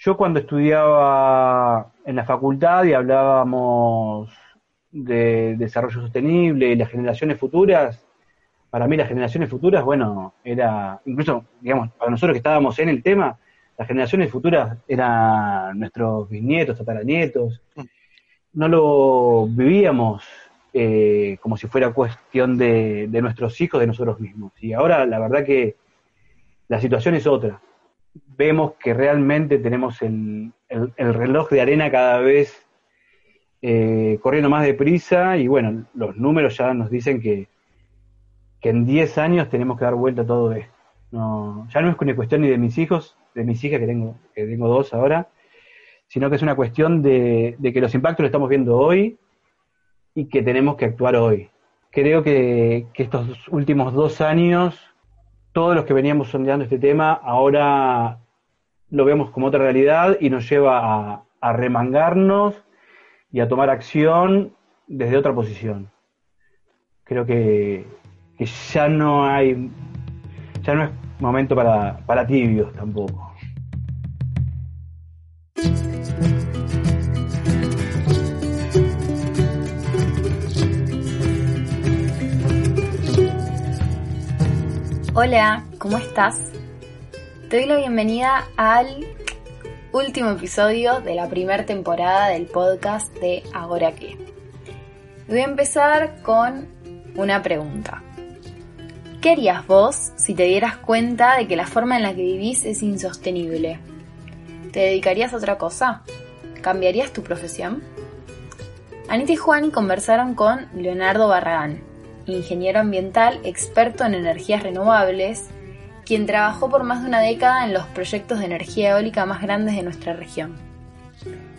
Yo cuando estudiaba en la facultad y hablábamos de desarrollo sostenible y las generaciones futuras, para mí las generaciones futuras, bueno, era, incluso, digamos, para nosotros que estábamos en el tema, las generaciones futuras eran nuestros bisnietos, tataranietos. No lo vivíamos eh, como si fuera cuestión de, de, nuestros hijos, de nosotros mismos. Y ahora la verdad que la situación es otra. Vemos que realmente tenemos el, el, el reloj de arena cada vez eh, corriendo más deprisa y bueno, los números ya nos dicen que, que en 10 años tenemos que dar vuelta a todo esto. No, ya no es una cuestión ni de mis hijos, de mis hijas, que tengo, que tengo dos ahora, sino que es una cuestión de, de que los impactos los estamos viendo hoy y que tenemos que actuar hoy. Creo que, que estos últimos dos años, todos los que veníamos sondeando este tema, ahora lo vemos como otra realidad y nos lleva a, remangarnos y a tomar acción desde otra posición. Creo que, que ya no hay, ya no es momento para, para tibios tampoco. Hola, ¿cómo estás? Te doy la bienvenida al último episodio de la primera temporada del podcast de Ahora qué. Voy a empezar con una pregunta. ¿Qué harías vos si te dieras cuenta de que la forma en la que vivís es insostenible? ¿Te dedicarías a otra cosa? ¿Cambiarías tu profesión? Anita y Juani conversaron con Leonardo Barragán, ingeniero ambiental experto en energías renovables, quien trabajó por más de una década en los proyectos de energía eólica más grandes de nuestra región.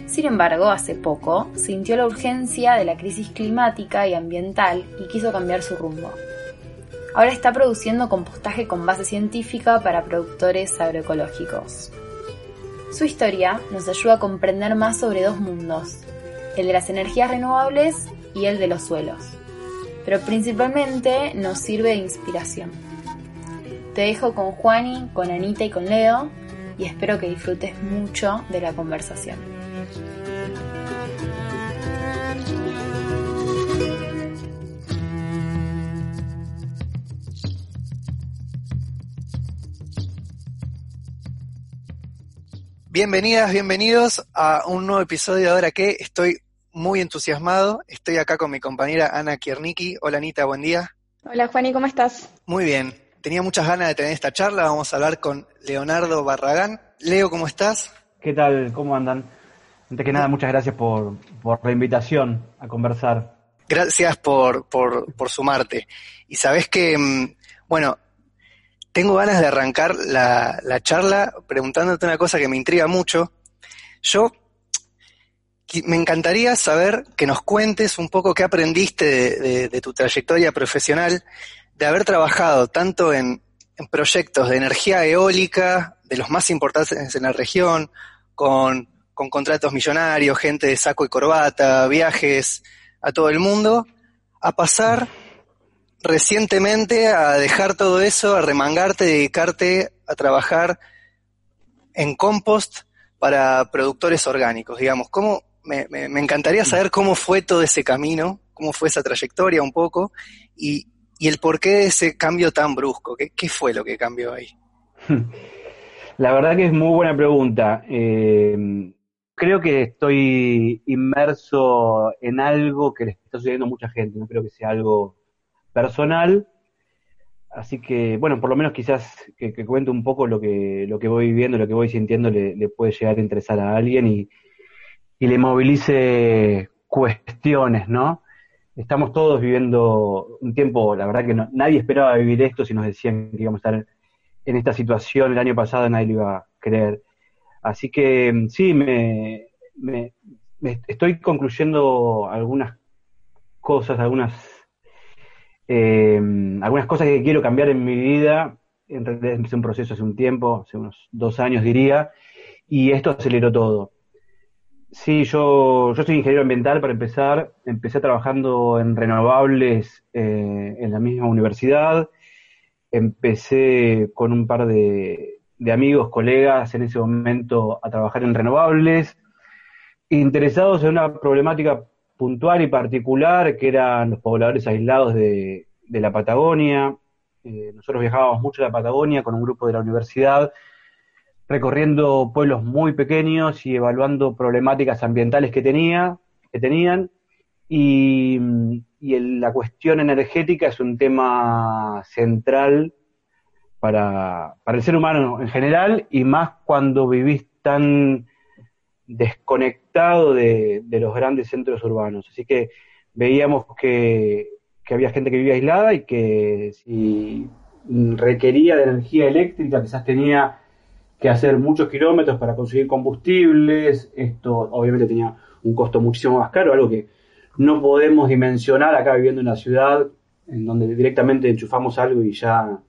Sin embargo, hace poco sintió la urgencia de la crisis climática y ambiental y quiso cambiar su rumbo. Ahora está produciendo compostaje con base científica para productores agroecológicos. Su historia nos ayuda a comprender más sobre dos mundos, el de las energías renovables y el de los suelos pero principalmente nos sirve de inspiración. Te dejo con Juani, con Anita y con Leo y espero que disfrutes mucho de la conversación. Bienvenidas, bienvenidos a un nuevo episodio de Ahora que estoy muy entusiasmado. Estoy acá con mi compañera Ana Kiernicki. Hola Anita, buen día. Hola Juani, ¿cómo estás? Muy bien. Tenía muchas ganas de tener esta charla. Vamos a hablar con Leonardo Barragán. Leo, ¿cómo estás? ¿Qué tal? ¿Cómo andan? Antes que nada, muchas gracias por, por la invitación a conversar. Gracias por, por, por sumarte. Y sabes que, mm, bueno, tengo ganas de arrancar la, la charla preguntándote una cosa que me intriga mucho. Yo me encantaría saber que nos cuentes un poco qué aprendiste de, tu trayectoria profesional, de haber trabajado tanto en, en, proyectos de energía eólica, de los más importantes en la región, con, con contratos millonarios, gente de saco y corbata, viajes a todo el mundo, a pasar recientemente a dejar todo eso, a remangarte, dedicarte a trabajar en compost para productores orgánicos, digamos. ¿Cómo, me, me, me, encantaría saber cómo fue todo ese camino, cómo fue esa trayectoria un poco y, y el porqué de ese cambio tan brusco. ¿Qué, ¿Qué, fue lo que cambió ahí? La verdad que es muy buena pregunta. Eh, creo que estoy inmerso en algo que le está sucediendo a mucha gente. No creo que sea algo personal. Así que, bueno, por lo menos quizás que, que cuente un poco lo que, lo que voy viviendo, lo que voy sintiendo, le, le puede llegar a interesar a alguien y, y le movilice cuestiones, ¿no? Estamos todos viviendo un tiempo, la verdad que no, nadie esperaba vivir esto si nos decían que íbamos a estar en esta situación el año pasado, nadie lo iba a creer. Así que sí, me, estoy concluyendo algunas cosas, algunas, eh, algunas cosas que quiero cambiar en mi vida. En realidad empecé un proceso hace un tiempo, hace unos dos años diría, y esto aceleró todo. Sí, yo, yo soy ingeniero ambiental para empezar. Empecé trabajando en renovables eh, en la misma universidad. Empecé con un par de, amigos, colegas en ese momento a trabajar en renovables, interesados en una problemática puntual y particular que eran los pobladores aislados de, de la Patagonia. Eh, nosotros viajábamos mucho a la Patagonia con un grupo de la universidad recorriendo pueblos muy pequeños y evaluando problemáticas ambientales que, tenía, que tenían. Y, la cuestión energética es un tema central para, el ser humano en general y más cuando vivís tan desconectado de, los grandes centros urbanos. Así que veíamos que, que había gente que vivía aislada y que si requería de energía eléctrica, quizás tenía que hacer muchos kilómetros para conseguir combustibles. Esto obviamente tenía un costo muchísimo más caro, algo que no podemos dimensionar acá viviendo en la ciudad, en donde directamente enchufamos algo y ya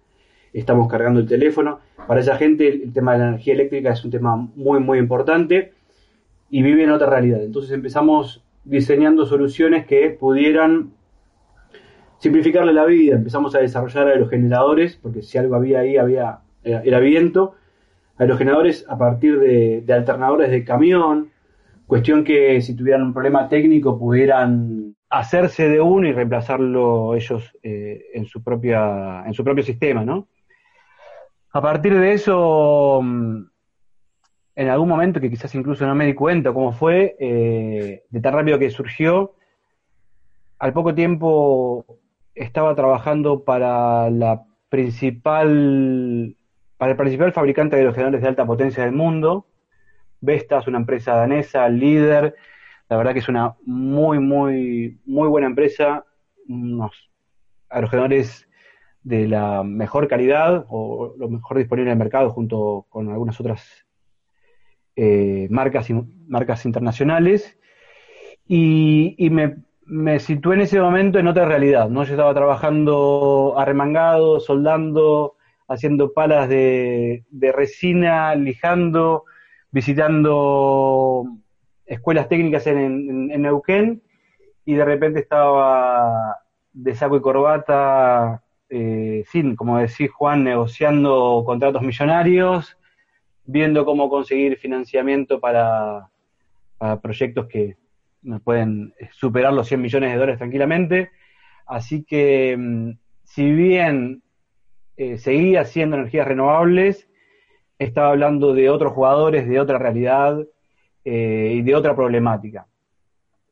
estamos cargando el teléfono. Para esa gente el tema de la energía eléctrica es un tema muy, muy importante y vive en otra realidad. Entonces empezamos diseñando soluciones que pudieran simplificarle la vida. Empezamos a desarrollar aerogeneradores, porque si algo había ahí había era viento aerogeneradores a partir de, alternadores de camión, cuestión que si tuvieran un problema técnico pudieran hacerse de uno y reemplazarlo ellos eh, en su propia en su propio sistema, ¿no? A partir de eso, mm, en algún momento que quizás incluso no me di cuenta cómo fue, eh, de tan rápido que surgió, al poco tiempo estaba trabajando para la principal para el principal fabricante de aerogeneradores de alta potencia del mundo. Vestas, una empresa danesa, líder. La verdad que es una muy, muy, muy buena empresa. Unos aerogeneradores de la mejor calidad o lo mejor disponible en el mercado junto con algunas otras eh, marcas, marcas internacionales. Y, me, me, situé en ese momento en otra realidad, ¿no? Yo estaba trabajando arremangado, soldando, haciendo palas de, resina, lijando, visitando escuelas técnicas en, Neuquén y de repente estaba de saco y corbata, eh, sin, como decís Juan, negociando contratos millonarios, viendo cómo conseguir financiamiento para, para proyectos que nos pueden superar los 100 millones de dólares tranquilamente. Así que, mm, si bien eh, seguía siendo energías renovables, estaba hablando de otros jugadores, de otra realidad eh, y de otra problemática.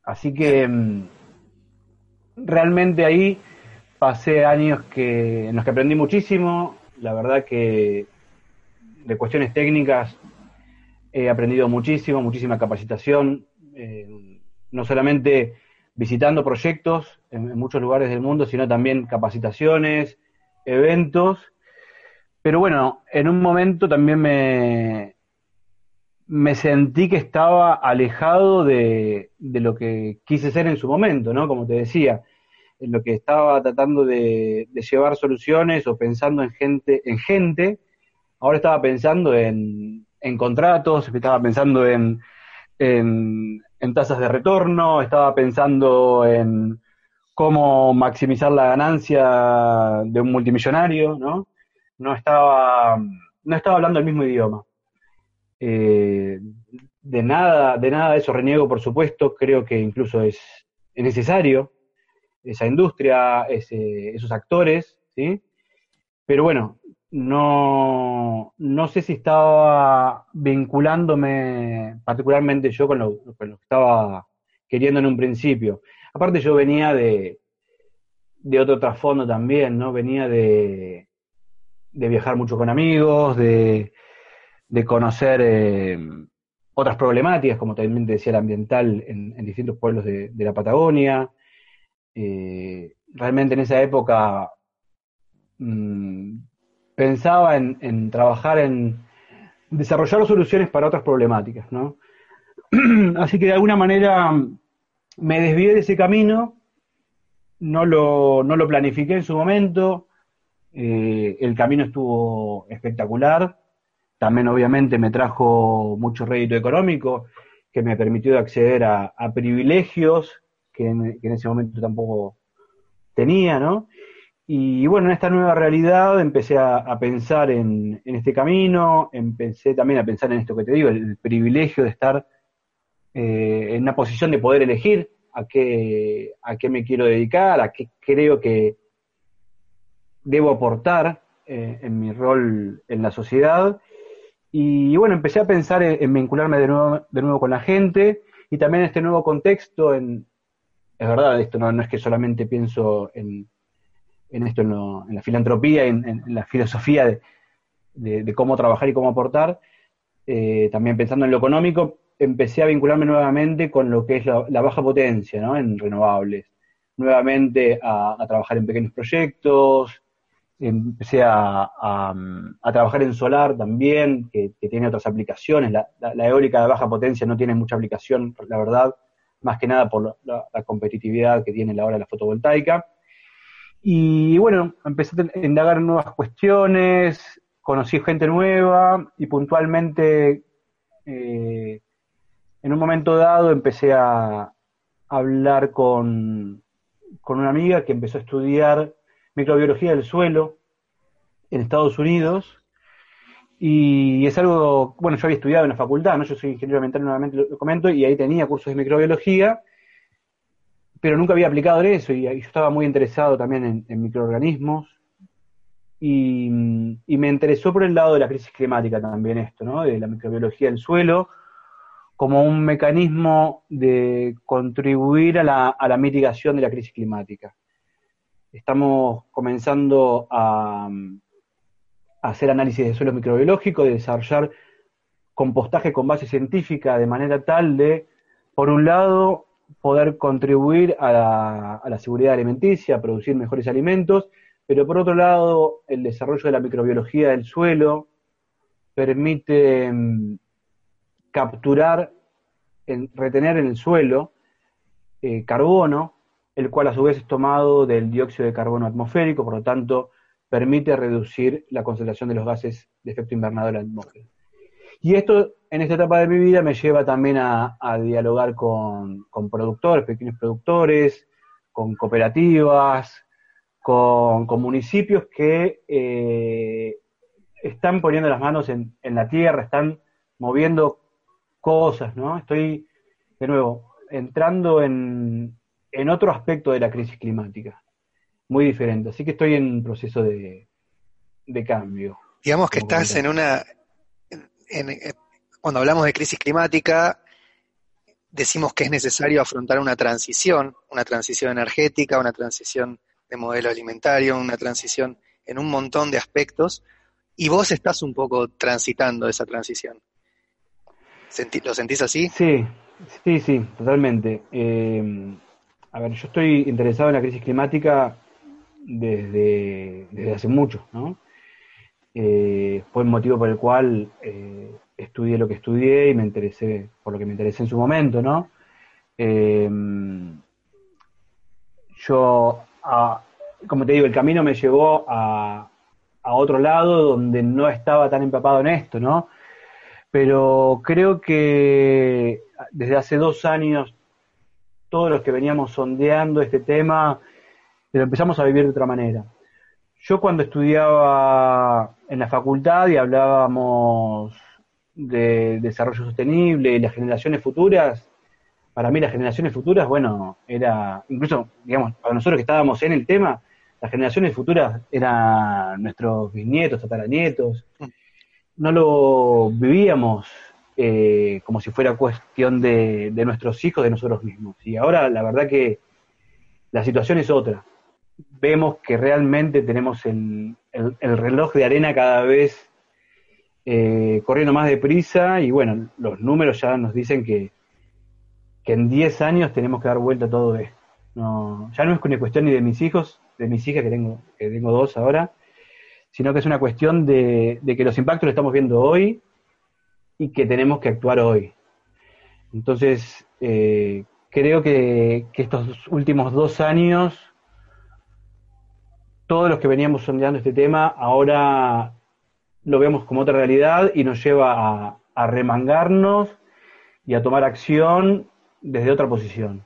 Así que mm, realmente ahí pasé años que, en los que aprendí muchísimo, la verdad que de cuestiones técnicas he aprendido muchísimo, muchísima capacitación, eh, no solamente visitando proyectos en, muchos lugares del mundo, sino también capacitaciones, eventos, pero bueno, en un momento también me, me sentí que estaba alejado de, lo que quise ser en su momento, ¿no? Como te decía, en lo que estaba tratando de, llevar soluciones o pensando en gente, en gente, ahora estaba pensando en, en contratos, estaba pensando en, en, en tasas de retorno, estaba pensando en cómo maximizar la ganancia de un multimillonario, ¿no? No estaba, no estaba hablando el mismo idioma. Eh, de nada, de nada de eso reniego, por supuesto, creo que incluso es, necesario esa industria, esos actores, ¿sí? Pero bueno, no, no sé si estaba vinculándome particularmente yo con lo que estaba queriendo en un principio. Aparte yo venía de, de otro trasfondo también, ¿no? Venía de, de viajar mucho con amigos, de, de conocer eh, otras problemáticas, como también te decía el ambiental en, distintos pueblos de, la Patagonia. Eh, realmente en esa época mm, pensaba en, en, trabajar en, desarrollar soluciones para otras problemáticas, ¿no? Así que de alguna manera me desvié de ese camino, no lo, no lo planifiqué en su momento, eh, el camino estuvo espectacular, también obviamente me trajo mucho rédito económico, que me permitió acceder a, privilegios que en, ese momento tampoco tenía, ¿no? Y bueno, en esta nueva realidad empecé a, pensar en, este camino, empecé también a pensar en esto que te digo, el, privilegio de estar eh, en una posición de poder elegir a qué, a qué me quiero dedicar, a qué creo que debo aportar eh, en mi rol en la sociedad. Y bueno, empecé a pensar en, vincularme de nuevo, de nuevo con la gente y también en este nuevo contexto. Es verdad, esto no, es que solamente pienso en, en esto, en, la filantropía, en, en la filosofía de, cómo trabajar y cómo aportar, eh, también pensando en lo económico, empecé a vincularme nuevamente con lo que es la, baja potencia ¿no? en renovables. Nuevamente a, trabajar en pequeños proyectos, empecé a, trabajar en solar también, que, tiene otras aplicaciones. La, eólica de baja potencia no tiene mucha aplicación, la verdad, más que nada por la, competitividad que tiene la hora de la fotovoltaica. Y bueno, empecé a indagar nuevas cuestiones, conocí gente nueva y puntualmente eh, en un momento dado empecé a hablar con, una amiga que empezó a estudiar microbiología del suelo en Estados Unidos y es algo, bueno, yo había estudiado en la facultad, ¿no? Yo soy ingeniero ambiental, nuevamente lo, comento, y ahí tenía cursos de microbiología, pero nunca había aplicado en eso, y, yo estaba muy interesado también en, microorganismos, y, y, me interesó por el lado de la crisis climática también esto, ¿no? De la microbiología del suelo, como un mecanismo de contribuir a la, mitigación de la crisis climática. Estamos comenzando a, hacer análisis de suelo microbiológico, de desarrollar compostaje con base científica de manera tal de, por un lado, poder contribuir a la, seguridad alimenticia, producir mejores alimentos, pero por otro lado, el desarrollo de la microbiología del suelo permite mm, capturar, en, retener en el suelo eh, carbono, el cual a su vez es tomado del dióxido de carbono atmosférico, por lo tanto permite reducir la concentración de los gases de efecto invernadero en la atmósfera. Y esto en esta etapa de mi vida me lleva también a, dialogar con, productores, pequeños productores, con cooperativas, con, municipios que eh, están poniendo las manos en, la tierra, están moviendo cosas, ¿no? Estoy, de nuevo, entrando en, otro aspecto de la crisis climática, muy diferente. Así que estoy en un proceso de, cambio. Digamos que estás en una... cuando hablamos de crisis climática, decimos que es necesario afrontar una transición, una transición energética, una transición de modelo alimentario, una transición en un montón de aspectos, y vos estás un poco transitando esa transición. ¿Lo sentís así? Sí, sí, sí, totalmente. Eh, a ver, yo estoy interesado en la crisis climática desde, desde hace mucho, ¿no? Eh, fue el motivo por el cual eh, estudié lo que estudié y me interesé, por lo que me interesé en su momento, ¿no? yo, como te digo, el camino me llevó a, a otro lado donde no estaba tan empapado en esto, ¿no? Pero creo que desde hace dos años todos los que veníamos sondeando este tema lo empezamos a vivir de otra manera. Yo cuando estudiaba en la facultad y hablábamos de desarrollo sostenible y las generaciones futuras, para mí las generaciones futuras, bueno, era, incluso, digamos, para nosotros que estábamos en el tema, las generaciones futuras eran nuestros bisnietos, tataranietos, mm no lo vivíamos eh, como si fuera cuestión de, nuestros hijos, de nosotros mismos. Y ahora la verdad que la situación es otra. Vemos que realmente tenemos el, reloj de arena cada vez eh, corriendo más deprisa y bueno, los números ya nos dicen que, que en 10 años tenemos que dar vuelta a todo esto. No, ya no es cuestión ni de mis hijos, de mis hijas que tengo, que tengo dos ahora, sino que es una cuestión de, que los impactos los estamos viendo hoy y que tenemos que actuar hoy. Entonces, eh, creo que, estos últimos dos años, todos los que veníamos sondeando este tema, ahora lo vemos como otra realidad y nos lleva a, remangarnos y a tomar acción desde otra posición.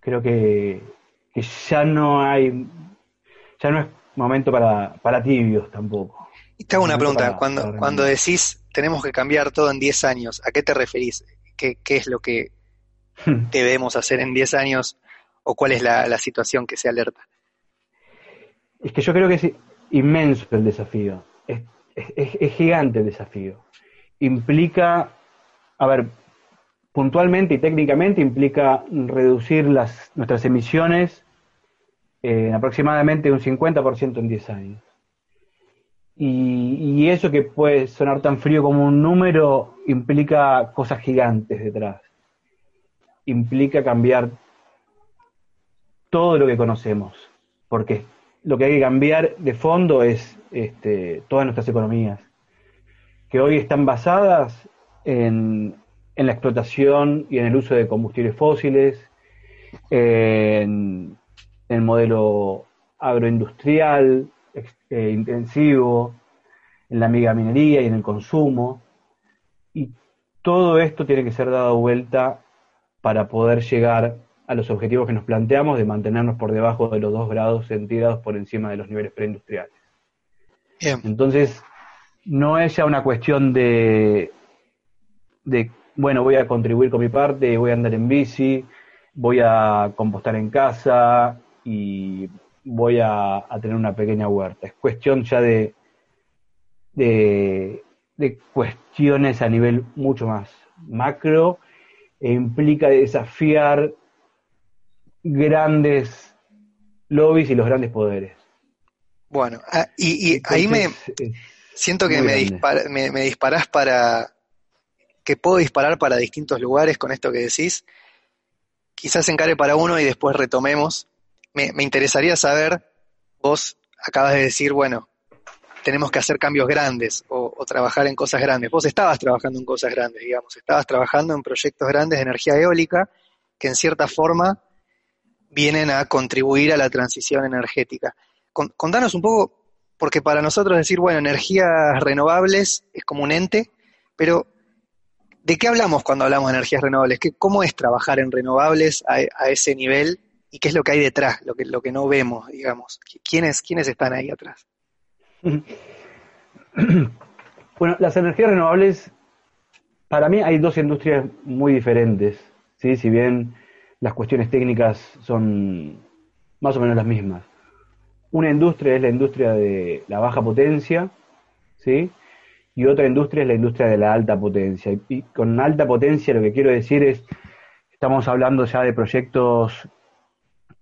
Creo que, ya no hay, ya no es momento para, para tibios tampoco. Y te hago una pregunta, cuando, cuando decís tenemos que cambiar todo en 10 años, ¿a qué te referís? ¿Qué, qué es lo que debemos hacer en 10 años o cuál es la, situación que se alerta? Es que yo creo que es inmenso el desafío, es, gigante el desafío. Implica, a ver, puntualmente y técnicamente implica reducir las, nuestras emisiones en aproximadamente un 50% en 10 años. Y, y, eso que puede sonar tan frío como un número implica cosas gigantes detrás implica cambiar todo lo que conocemos, porque lo que hay que cambiar de fondo es este, todas nuestras economías, que hoy están basadas en, la explotación y en el uso de combustibles fósiles, en, el modelo agroindustrial eh, intensivo, en la megaminería y en el consumo. Y todo esto tiene que ser dado vuelta para poder llegar a los objetivos que nos planteamos de mantenernos por debajo de los 2 grados centígrados por encima de los niveles preindustriales. Entonces, no es ya una cuestión de, de, bueno, voy a contribuir con mi parte, voy a andar en bici, voy a compostar en casa y voy a, tener una pequeña huerta. Es cuestión ya de, de, de cuestiones a nivel mucho más macro e implica desafiar grandes lobbies y los grandes poderes. Bueno, ah, y, ahí me siento que me, me, disparás para que puedo disparar para distintos lugares con esto que decís. Quizás encare para uno y después retomemos. Me, interesaría saber, vos acabas de decir, bueno, tenemos que hacer cambios grandes o, trabajar en cosas grandes. Vos estabas trabajando en cosas grandes, digamos, estabas trabajando en proyectos grandes de energía eólica que en cierta forma vienen a contribuir a la transición energética. contanos un poco, porque para nosotros decir, bueno, energías renovables es como un ente, pero ¿de qué hablamos cuando hablamos de energías renovables? ¿Qué, ¿Cómo es trabajar en renovables a, ese nivel? ¿Y qué es lo que hay detrás, lo que, lo que no vemos, digamos? ¿Quiénes, ¿Quiénes están ahí atrás? Bueno, las energías renovables, para mí hay dos industrias muy diferentes, ¿sí? si bien las cuestiones técnicas son más o menos las mismas. Una industria es la industria de la baja potencia, ¿sí? y otra industria es la industria de la alta potencia. Y con alta potencia lo que quiero decir es, estamos hablando ya de proyectos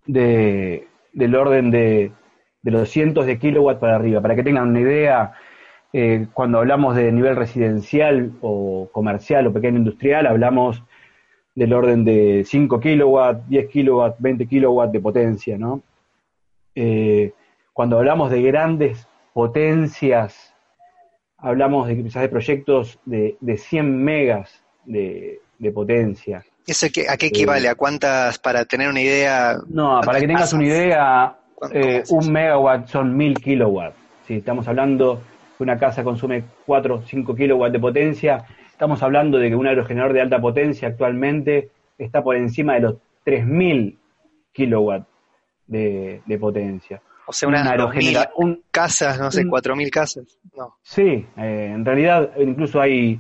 de, del orden de de los cientos de kilowatts para arriba. Para que tengan una idea, eh, cuando hablamos de nivel residencial o comercial o pequeño industrial, hablamos del orden de 5 kilowatts, 10 kilowatts, 20 kilowatts de potencia, ¿no? Eh, cuando hablamos de grandes potencias, hablamos de quizás de proyectos de, de 100 megas de, potencia. ¿Eso a qué equivale? Eh, ¿A cuántas, para tener una idea? No, para que tengas una idea, eh, un megawatt son mil kilowatts. Si estamos hablando que una casa consume 4 o 5 kilowatts de potencia, estamos hablando de que un aerogenerador de alta potencia actualmente está por encima de los 3000 kilowatts de, potencia. O sea, una aerogenerador, un, casas, no sé, 4000 casas. No. Sí, eh, en realidad incluso hay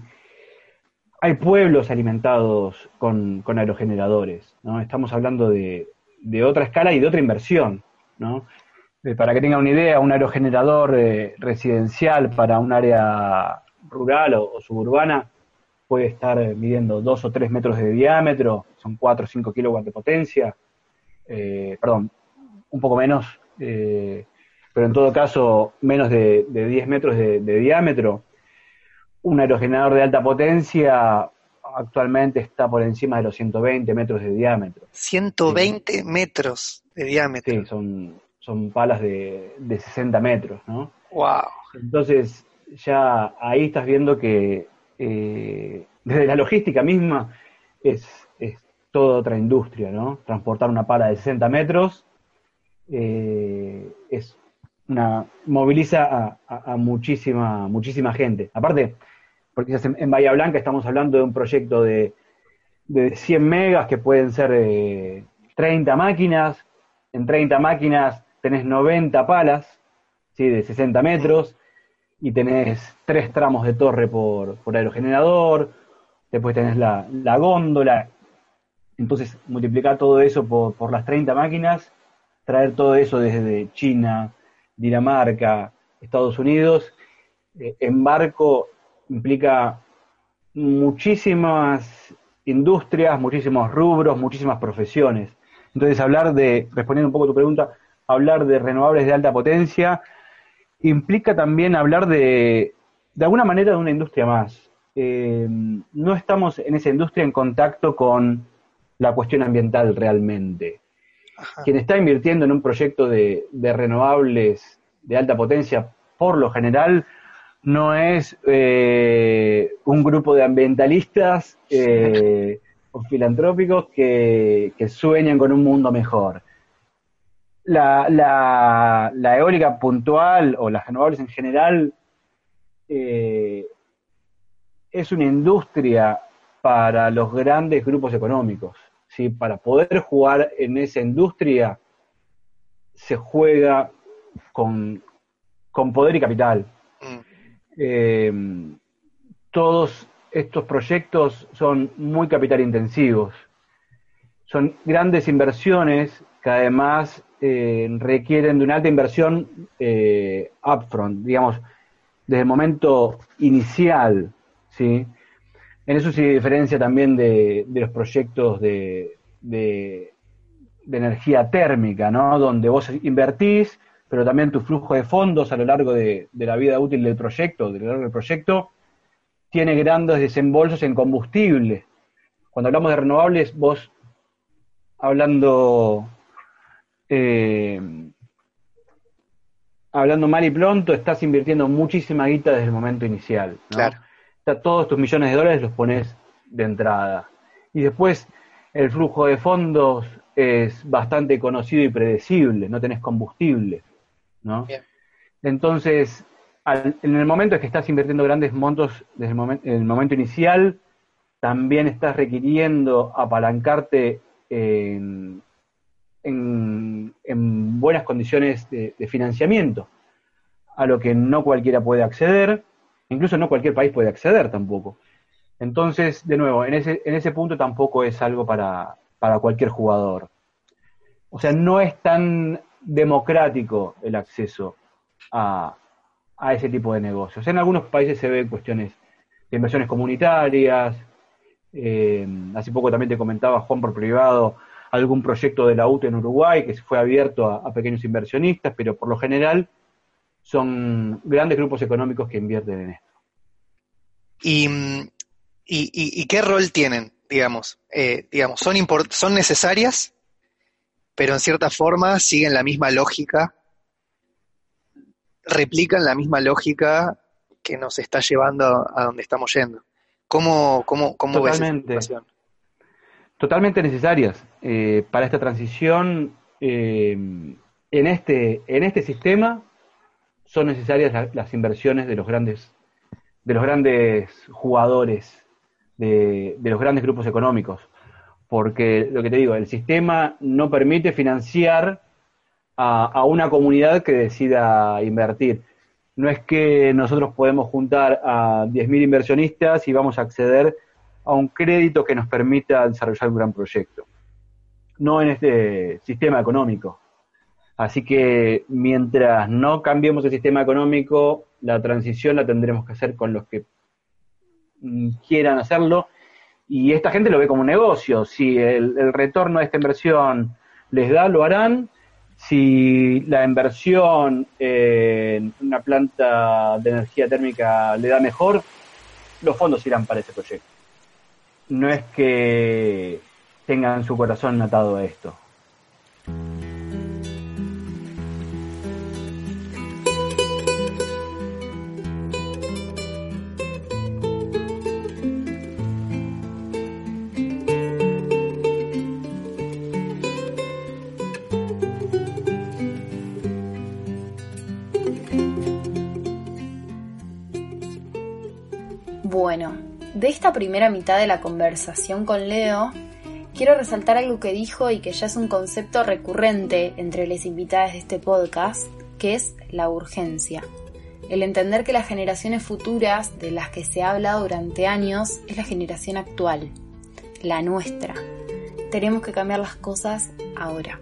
hay pueblos alimentados con, aerogeneradores, ¿no? Estamos hablando de, de, otra escala y de otra inversión. ¿no? Eh, para que tengan una idea, un aerogenerador eh, residencial para un área rural o, suburbana puede estar eh, midiendo 2 o 3 metros de diámetro, son 4 o 5 kilowatts de potencia, perdón, un poco menos, pero en todo caso menos de, 10 metros de, diámetro. Un aerogenerador de alta potencia actualmente está por encima de los 120 metros de diámetro. 120 metros de diámetro. Sí, son, son palas de, de 60 metros, ¿no? ¡Wow! Entonces, ya ahí estás viendo que, eh, desde la logística misma, es, es toda otra industria, ¿no? Transportar una pala de 60 metros eh, es una moviliza a, muchísima muchísima gente. Aparte, porque en, Bahía Blanca estamos hablando de un proyecto de, de 100 megas que pueden ser 30 eh, máquinas, en 30 máquinas tenés 90 palas, ¿sí? de 60 metros, y tenés tres tramos de torre por, por aerogenerador, después tenés la, la góndola, entonces multiplicar todo eso por, por las 30 máquinas, traer todo eso desde China, Dinamarca, Estados Unidos, eh, en barco implica muchísimas industrias, muchísimos rubros, muchísimas profesiones. Entonces, hablar de, respondiendo un poco a tu pregunta, hablar de renovables de alta potencia implica también hablar de, de alguna manera, de una industria más. Eh, no estamos en esa industria en contacto con la cuestión ambiental realmente quien está invirtiendo en un proyecto de, renovables de alta potencia, por lo general, no es eh, un grupo de ambientalistas eh, o filantrópicos que, sueñan con un mundo mejor. La, la, eólica puntual o las renovables en general eh, es una industria para los grandes grupos económicos para poder jugar en esa industria se juega con, poder y capital. Mm. Eh, todos estos proyectos son muy capital intensivos. Son grandes inversiones que además eh, requieren de una alta inversión eh, upfront, digamos, desde el momento inicial, ¿sí? En eso se diferencia también de, los proyectos de, energía térmica, ¿no? Donde vos invertís, pero también tu flujo de fondos a lo largo de, la vida útil del proyecto, de largo del proyecto, tiene grandes desembolsos en combustible. Cuando hablamos de renovables, vos hablando eh, hablando mal y pronto, estás invirtiendo muchísima guita desde el momento inicial. Claro todos tus millones de dólares los pones de entrada. Y después el flujo de fondos es bastante conocido y predecible, no tenés combustible, ¿no? Entonces, en el momento en que estás invirtiendo grandes montos desde el, momento inicial, también estás requiriendo apalancarte en, buenas condiciones de financiamiento, a lo que no cualquiera puede acceder Incluso no cualquier país puede acceder tampoco. Entonces, de nuevo, en ese, en ese punto tampoco es algo para, cualquier jugador. O sea, no es tan democrático el acceso a, ese tipo de negocios. En algunos países se ven cuestiones de inversiones comunitarias. Eh, hace poco también te comentaba Juan por privado algún proyecto de la UTE en Uruguay que fue abierto a, pequeños inversionistas, pero por lo general son grandes grupos económicos que invierten en esto. ¿Y, qué rol tienen, digamos? Eh, digamos son, son necesarias, pero en cierta forma siguen la misma lógica, replican la misma lógica que nos está llevando a, donde estamos yendo. ¿Cómo, cómo, cómo Totalmente. ves esa Totalmente necesarias. Eh, para esta transición, eh, en, este, en este sistema son necesarias las inversiones de los grandes, de los grandes jugadores, de, los grandes grupos económicos. Porque lo que te digo, el sistema no permite financiar a, una comunidad que decida invertir. No es que nosotros podemos juntar a 10.000 inversionistas y vamos a acceder a un crédito que nos permita desarrollar un gran proyecto. No en este sistema económico. Así que mientras no cambiemos el sistema económico, la transición la tendremos que hacer con los que mm, quieran hacerlo. Y esta gente lo ve como un negocio. Si el, retorno de esta inversión les da, lo harán. Si la inversión en una planta de energía térmica le da mejor, los fondos irán para ese proyecto. No es que tengan su corazón atado a esto. Esta primera mitad de la conversación con Leo, quiero resaltar algo que dijo y que ya es un concepto recurrente entre las invitadas de este podcast, que es la urgencia. El entender que las generaciones futuras de las que se ha hablado durante años es la generación actual, la nuestra. Tenemos que cambiar las cosas ahora.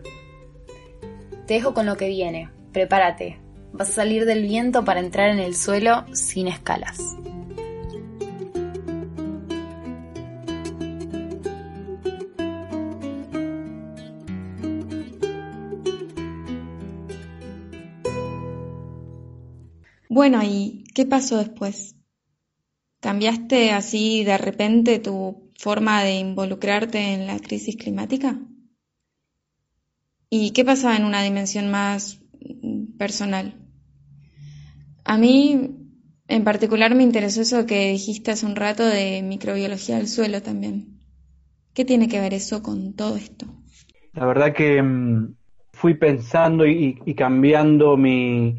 Te dejo con lo que viene. Prepárate. Vas a salir del viento para entrar en el suelo sin escalas. Bueno, ¿y qué pasó después? ¿Cambiaste así de repente tu forma de involucrarte en la crisis climática? ¿Y qué pasaba en una dimensión más mm, personal? A mí en particular me interesó eso que dijiste hace un rato de microbiología del suelo también. ¿Qué tiene que ver eso con todo esto? La verdad que mm, fui pensando y cambiando mi,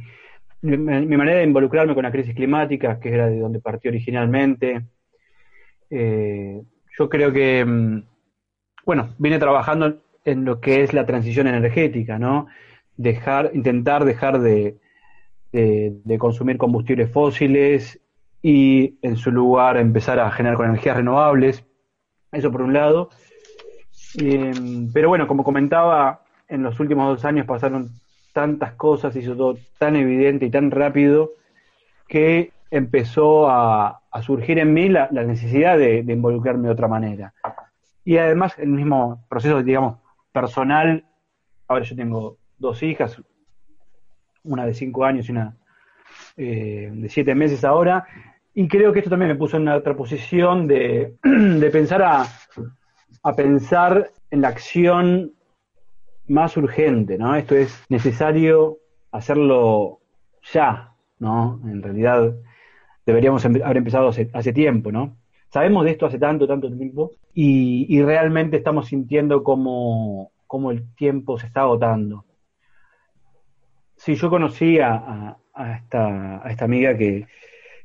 mi, manera de involucrarme con la crisis climática, que era de donde partió originalmente, eh, yo creo que, mm, bueno, vine trabajando en lo que es la transición energética, ¿no? Dejar, intentar dejar de, consumir combustibles fósiles y en su lugar empezar a generar energías renovables. Eso por un lado. Eh, pero bueno, como comentaba, en los últimos dos años pasaron tantas cosas, hizo todo tan evidente y tan rápido que empezó a, surgir en mí la, necesidad de, involucrarme de otra manera. Y además el mismo proceso, digamos, personal, ahora yo tengo dos hijas, una de cinco años y una eh, de siete meses ahora, y creo que esto también me puso en otra posición de, pensar a, a pensar en la acción más urgente, ¿no? Esto es necesario hacerlo ya, ¿no? En realidad deberíamos haber empezado hace, tiempo, ¿no? Sabemos de esto hace tanto, tanto tiempo y, realmente estamos sintiendo como, el tiempo se está agotando. Sí, yo conocí a, esta, amiga que,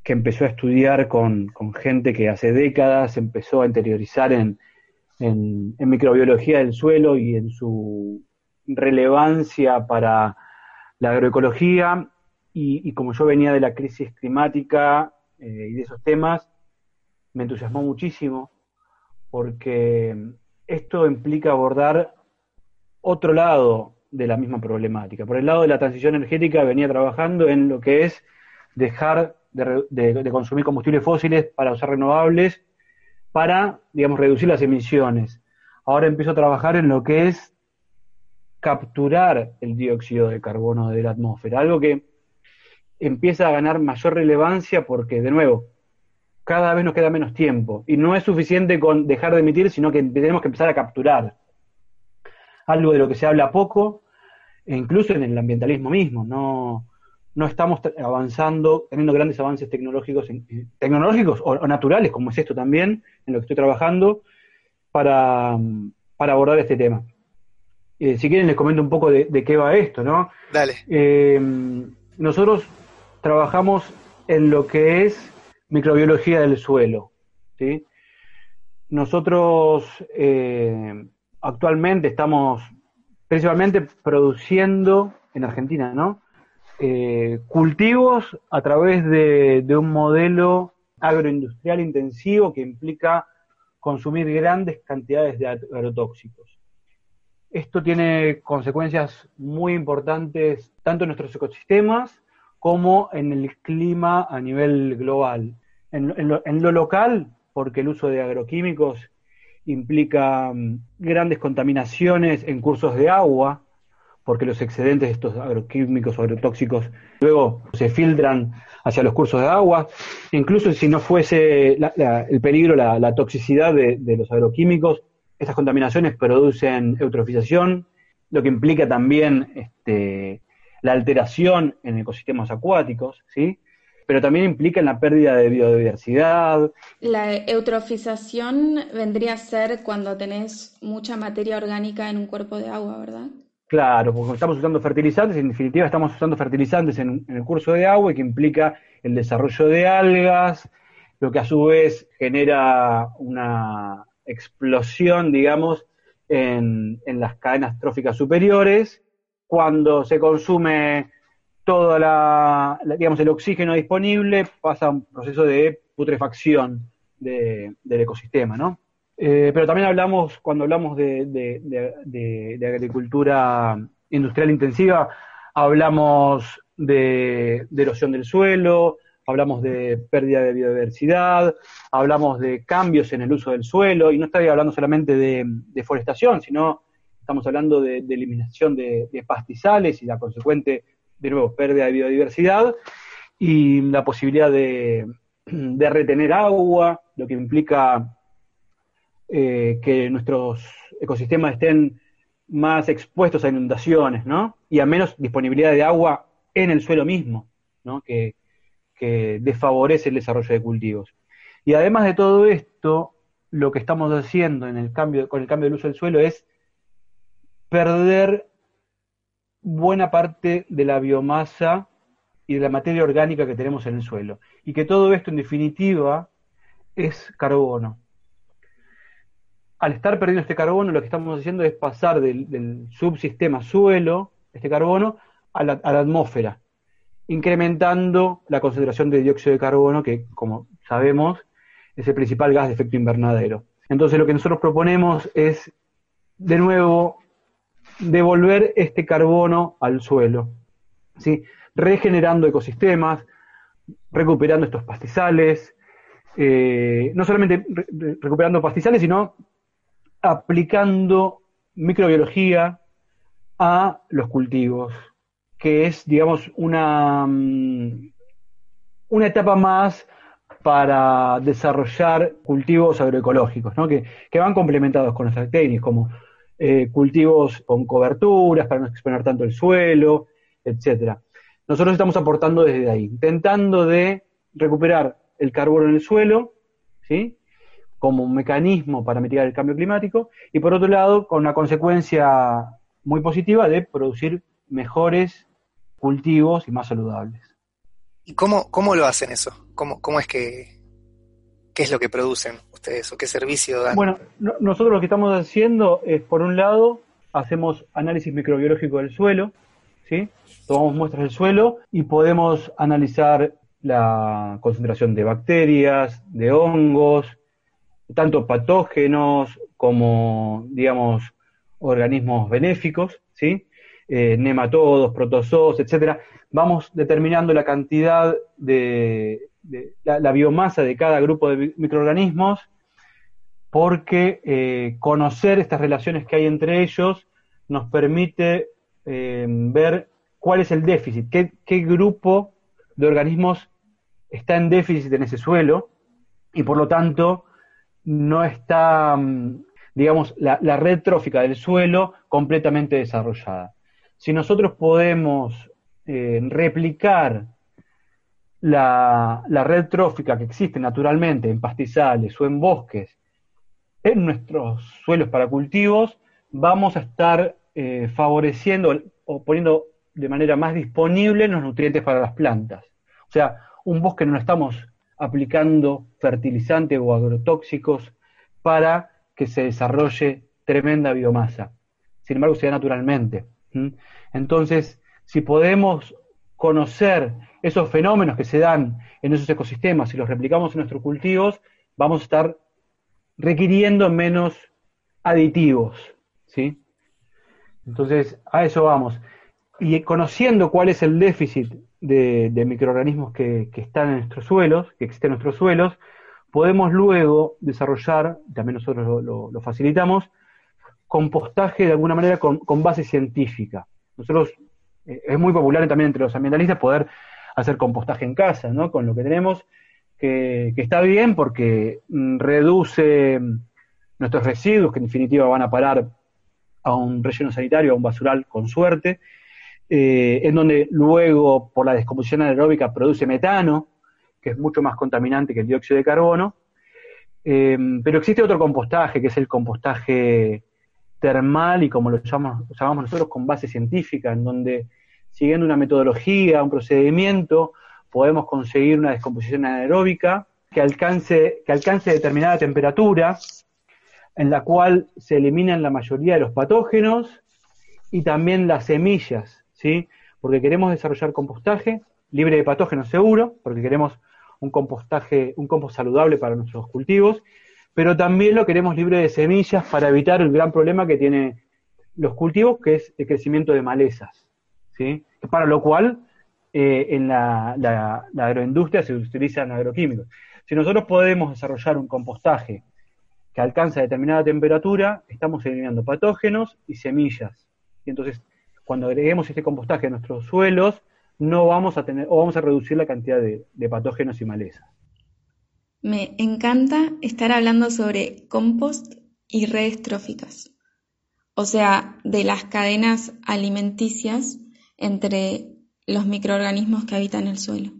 empezó a estudiar con, gente que hace décadas empezó a interiorizar en, microbiología del suelo y en su relevancia para la agroecología y, como yo venía de la crisis climática eh, y de esos temas, me entusiasmó muchísimo porque esto implica abordar otro lado de la misma problemática. Por el lado de la transición energética venía trabajando en lo que es dejar de, consumir combustibles fósiles para usar renovables para, digamos, reducir las emisiones. Ahora empiezo a trabajar en lo que es capturar el dióxido de carbono de la atmósfera, algo que empieza a ganar mayor relevancia porque, de nuevo, cada vez nos queda menos tiempo y no es suficiente con dejar de emitir, sino que tenemos que empezar a capturar. Algo de lo que se habla poco, e incluso en el ambientalismo mismo, no, no estamos avanzando, teniendo grandes avances tecnológicos, tecnológicos o, naturales, como es esto también, en lo que estoy trabajando, para abordar este tema. Eh, si quieren les comento un poco de, qué va esto, ¿no? Dale. Eh, nosotros trabajamos en lo que es microbiología del suelo, ¿sí? Nosotros eh, actualmente estamos principalmente produciendo en Argentina, ¿no? cultivos a través de, de un modelo agroindustrial intensivo que implica consumir grandes cantidades de agrotóxicos. Esto tiene consecuencias muy importantes tanto en nuestros ecosistemas como en el clima a nivel global. En, lo, local, porque el uso de agroquímicos implica mm, grandes contaminaciones en cursos de agua, porque los excedentes de estos agroquímicos o agrotóxicos luego se filtran hacia los cursos de agua. Incluso si no fuese el peligro, la, toxicidad de, los agroquímicos, estas contaminaciones producen eutrofización, lo que implica también este, la alteración en ecosistemas acuáticos, ¿sí? pero también implica la pérdida de biodiversidad. La eutrofización vendría a ser cuando tenés mucha materia orgánica en un cuerpo de agua, ¿verdad? Claro, porque estamos usando fertilizantes, en definitiva estamos usando fertilizantes en, el curso de agua y que implica el desarrollo de algas, lo que a su vez genera una explosión, digamos, en, las cadenas tróficas superiores. Cuando se consume todo la, digamos, el oxígeno disponible, pasa un proceso de putrefacción del ecosistema, ¿no? Eh, pero también hablamos, cuando hablamos de, agricultura industrial intensiva, hablamos de, erosión del suelo, hablamos de pérdida de biodiversidad, hablamos de cambios en el uso del suelo, y no estoy hablando solamente de deforestación, sino estamos hablando de, eliminación de, pastizales y la consecuente, de nuevo, pérdida de biodiversidad, y la posibilidad de, retener agua, lo que implica eh, que nuestros ecosistemas estén más expuestos a inundaciones, ¿no? Y a menos disponibilidad de agua en el suelo mismo, ¿no? Que, que desfavorece el desarrollo de cultivos. Y además de todo esto, lo que estamos haciendo con el cambio del uso del suelo es perder buena parte de la biomasa y de la materia orgánica que tenemos en el suelo. Y que todo esto, en definitiva, es carbono. Al estar perdiendo este carbono, lo que estamos haciendo es pasar del, subsistema suelo, este carbono, a la atmósfera incrementando la concentración de dióxido de carbono, que como sabemos es el principal gas de efecto invernadero. Entonces lo que nosotros proponemos es, de nuevo, devolver este carbono al suelo, regenerando ecosistemas, recuperando estos pastizales, eh, no solamente recuperando pastizales, sino aplicando microbiología a los cultivos, que es, digamos, una, mm, una etapa más para desarrollar cultivos agroecológicos, ¿no? que, van complementados con nuestras técnicas, como eh, cultivos con coberturas para no exponer tanto el suelo, etcétera. Nosotros estamos aportando desde ahí, intentando de recuperar el carbono en el suelo, ¿sí? como un mecanismo para mitigar el cambio climático, y por otro lado, con una consecuencia muy positiva de producir mejores cultivos y más saludables. ¿Y cómo, cómo lo hacen eso? ¿Cómo, cómo es que, qué es lo que producen ustedes o qué servicio dan? Bueno, nosotros lo que estamos haciendo es, por un lado, hacemos análisis microbiológico del suelo, ¿sí? Tomamos muestras del suelo y podemos analizar la concentración de bacterias, de hongos, tanto patógenos como, digamos, organismos benéficos, ¿sí? Eh, nematodos, protozoos, etcétera, vamos determinando la cantidad de, la, biomasa de cada grupo de microorganismos, porque eh, conocer estas relaciones que hay entre ellos nos permite eh, ver cuál es el déficit, qué, grupo de organismos está en déficit en ese suelo y por lo tanto no está, mm, digamos, la, la red trófica del suelo completamente desarrollada si nosotros podemos eh, replicar la, red trófica que existe naturalmente en pastizales o en bosques en nuestros suelos para cultivos, vamos a estar eh, favoreciendo o poniendo de manera más disponible los nutrientes para las plantas. O sea, un bosque no estamos aplicando fertilizantes o agrotóxicos para que se desarrolle tremenda biomasa. Sin embargo, se da naturalmente. Entonces, si podemos conocer esos fenómenos que se dan en esos ecosistemas y los replicamos en nuestros cultivos, vamos a estar requiriendo menos aditivos, ¿sí? Entonces, a eso vamos. Y conociendo cuál es el déficit de, microorganismos que, están en nuestros suelos, que existen en nuestros suelos, podemos luego desarrollar, también nosotros lo facilitamos, compostaje de alguna manera con, base científica. Nosotros, eh, es muy popular también entre los ambientalistas poder hacer compostaje en casa, ¿no? Con lo que tenemos, que, está bien porque mm, reduce nuestros residuos, que en definitiva van a parar a un relleno sanitario, a un basural con suerte, eh, en donde luego por la descomposición anaeróbica produce metano, que es mucho más contaminante que el dióxido de carbono. Eh, pero existe otro compostaje, que es el compostaje termal y como lo llamamos, nosotros con base científica, en donde siguiendo una metodología, un procedimiento, podemos conseguir una descomposición anaeróbica que alcance, que alcance determinada temperatura, en la cual se eliminan la mayoría de los patógenos y también las semillas, ¿sí? Porque queremos desarrollar compostaje libre de patógenos seguro, porque queremos un compostaje, un compost saludable para nuestros cultivos, pero también lo queremos libre de semillas para evitar el gran problema que tiene los cultivos, que es el crecimiento de malezas, ¿sí? Para lo cual eh, en la, agroindustria se utilizan agroquímicos. Si nosotros podemos desarrollar un compostaje que alcanza determinada temperatura, estamos eliminando patógenos y semillas. Y entonces, cuando agreguemos este compostaje a nuestros suelos, no vamos a tener, o vamos a reducir la cantidad de patógenos y malezas. Me encanta estar hablando sobre compost y redes tróficas, o sea, de las cadenas alimenticias entre los microorganismos que habitan el suelo.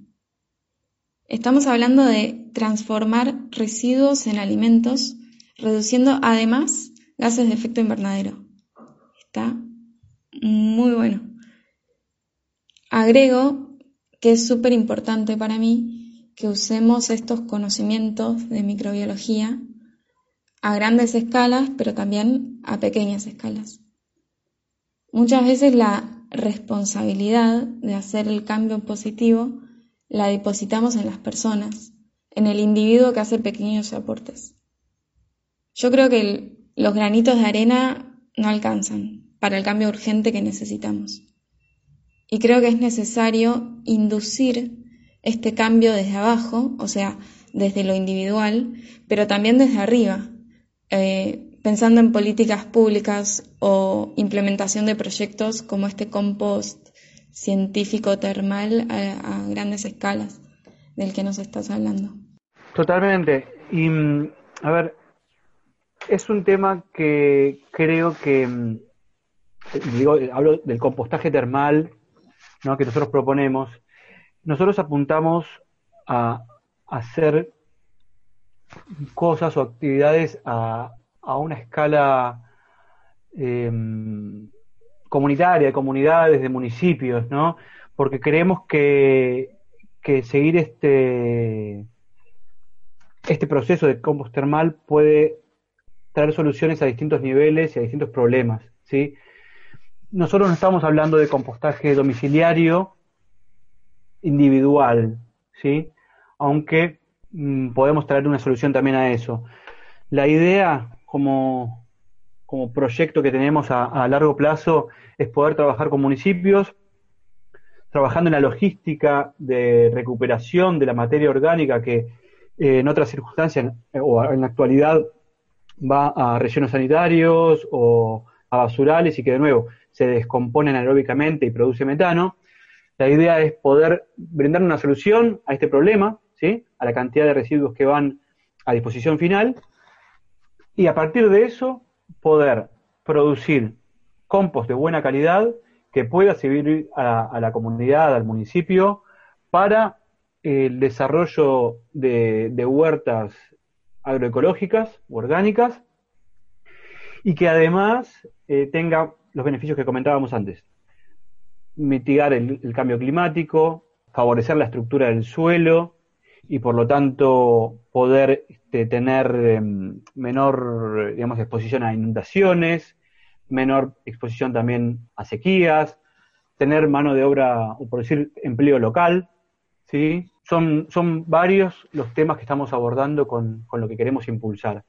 Estamos hablando de transformar residuos en alimentos, reduciendo además gases de efecto invernadero. Está muy bueno. Agrego que es súper importante para mí que usemos estos conocimientos de microbiología a grandes escalas, pero también a pequeñas escalas. Muchas veces la responsabilidad de hacer el cambio positivo la depositamos en las personas, en el individuo que hace pequeños aportes. Yo creo que los granitos de arena no alcanzan para el cambio urgente que necesitamos. Y creo que es necesario inducir este cambio desde abajo, o sea, desde lo individual, pero también desde arriba, eh, pensando en políticas públicas o implementación de proyectos como este compost científico termal a, grandes escalas del que nos estás hablando. Totalmente. Y, mm, a ver, es un tema que creo que, mm, digo, hablo del compostaje termal, ¿no? que nosotros proponemos. Nosotros apuntamos a hacer cosas o actividades a, una escala eh, comunitaria, de comunidades, de municipios, ¿no? Porque creemos que, que seguir este, este proceso de compost termal puede traer soluciones a distintos niveles y a distintos problemas, ¿sí? Nosotros no estamos hablando de compostaje domiciliario individual, ¿sí? Aunque mm, podemos traer una solución también a eso. La idea, como, como proyecto que tenemos a, largo plazo es poder trabajar con municipios, trabajando en la logística de recuperación de la materia orgánica que eh, en otras circunstancias eh, o en la actualidad va a rellenos sanitarios o a basurales y que de nuevo se descomponen anaeróbicamente y produce metano. La idea es poder brindar una solución a este problema, ¿sí? a la cantidad de residuos que van a disposición final, y a partir de eso poder producir compost de buena calidad que pueda servir a, la comunidad, al municipio, para el desarrollo de, huertas agroecológicas u orgánicas y que además eh, tenga los beneficios que comentábamos antes. Mitigar el, cambio climático, favorecer la estructura del suelo y por lo tanto poder este, tener em, menor, digamos, exposición a inundaciones, menor exposición también a sequías, tener mano de obra, o por decir, empleo local, ¿sí? Son, son varios los temas que estamos abordando con, con lo que queremos impulsar.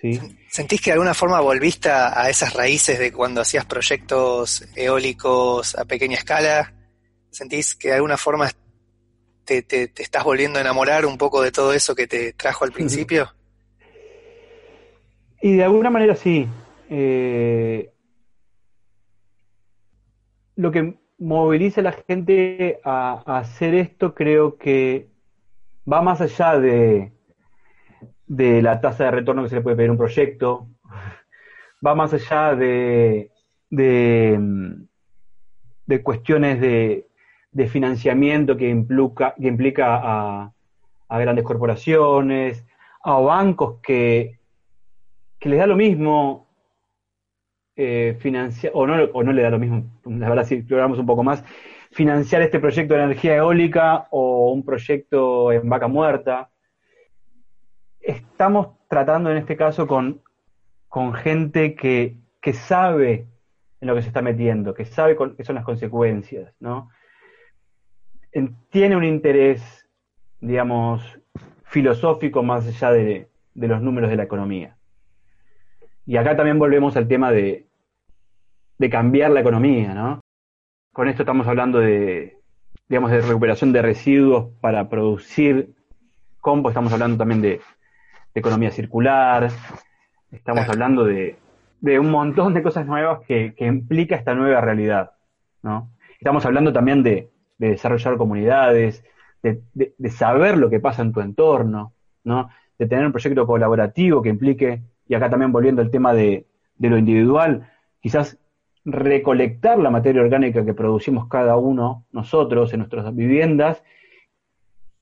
¿Sí? ¿Sentís que de alguna forma volviste a esas raíces de cuando hacías proyectos eólicos a pequeña escala? ¿Sentís que de alguna forma te, te, estás volviendo a enamorar un poco de todo eso que te trajo al principio? Y de alguna manera sí. Eh, lo que moviliza a la gente a, hacer esto creo que va más allá de, de la tasa de retorno que se le puede pedir a un proyecto, va más allá de, de, cuestiones de, de financiamiento que implica, que implica a, grandes corporaciones, a bancos que, que les da lo mismo eh, financiar, o no, o no le da lo mismo, la verdad si exploramos un poco más, financiar este proyecto de energía eólica o un proyecto en vaca muerta. Estamos tratando en este caso con, gente que, sabe en lo que se está metiendo, que sabe qué son las consecuencias, ¿no? tiene un interés, digamos, filosófico más allá de, los números de la economía. Y acá también volvemos al tema de, de cambiar la economía, ¿no? Con esto estamos hablando de, digamos, de recuperación de residuos para producir compost, estamos hablando también de, economía circular, estamos hablando de, de, un montón de cosas nuevas que, que, implica esta nueva realidad, ¿no? Estamos hablando también de, de desarrollar comunidades, de, saber lo que pasa en tu entorno, ¿no? De tener un proyecto colaborativo que implique, y acá también volviendo al tema de, lo individual, quizás recolectar la materia orgánica que producimos cada uno, nosotros, en nuestras viviendas,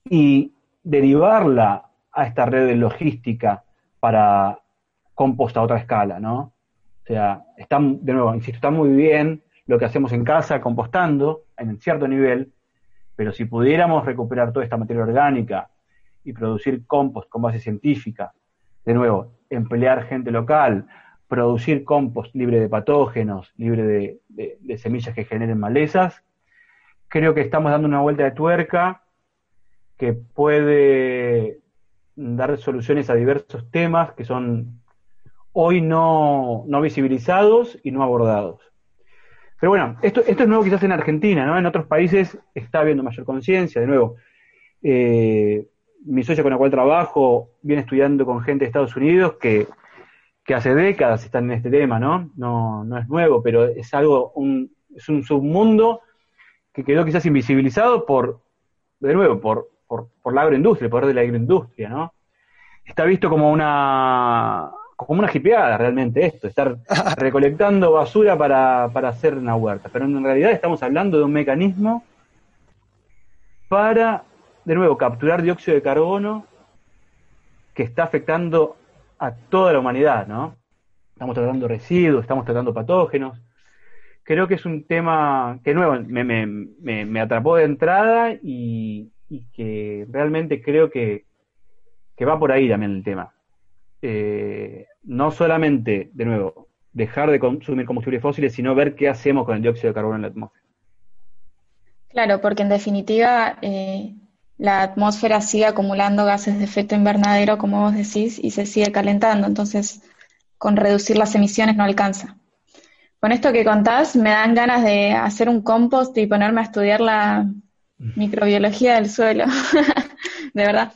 y derivarla a esta red de logística para compost a otra escala, ¿no? O sea, está, de nuevo, insisto, está muy bien lo que hacemos en casa compostando en cierto nivel, pero si pudiéramos recuperar toda esta materia orgánica y producir compost con base científica, de nuevo, emplear gente local, producir compost libre de patógenos, libre de, semillas que generen malezas, creo que estamos dando una vuelta de tuerca que puede dar soluciones a diversos temas que son hoy no visibilizados y no abordados. Pero bueno, esto, esto es nuevo quizás en Argentina, ¿no? En otros países está habiendo mayor conciencia, de nuevo. Eh, mi socia con la cual trabajo viene estudiando con gente de Estados Unidos que, hace décadas están en este tema, ¿no? ¿no? No es nuevo, pero es algo, un, es un submundo que quedó quizás invisibilizado por, de nuevo, por, por, por la agroindustria, el poder de la agroindustria, ¿no? Está visto como una, como una jipeada realmente esto, estar recolectando basura para, hacer una huerta. Pero en realidad estamos hablando de un mecanismo para, de nuevo, capturar dióxido de carbono que está afectando a toda la humanidad, ¿no? Estamos tratando residuos, estamos tratando patógenos. Creo que es un tema que, de nuevo, me, me, atrapó de entrada y, que realmente creo que, que va por ahí también el tema. Eh, no solamente, de nuevo, dejar de consumir combustibles fósiles, sino ver qué hacemos con el dióxido de carbono en la atmósfera. Claro, porque en definitiva eh, la atmósfera sigue acumulando gases de efecto invernadero, como vos decís, y se sigue calentando. Entonces, con reducir las emisiones no alcanza. Con esto que contás, me dan ganas de hacer un compost y ponerme a estudiar la microbiología del suelo. de verdad.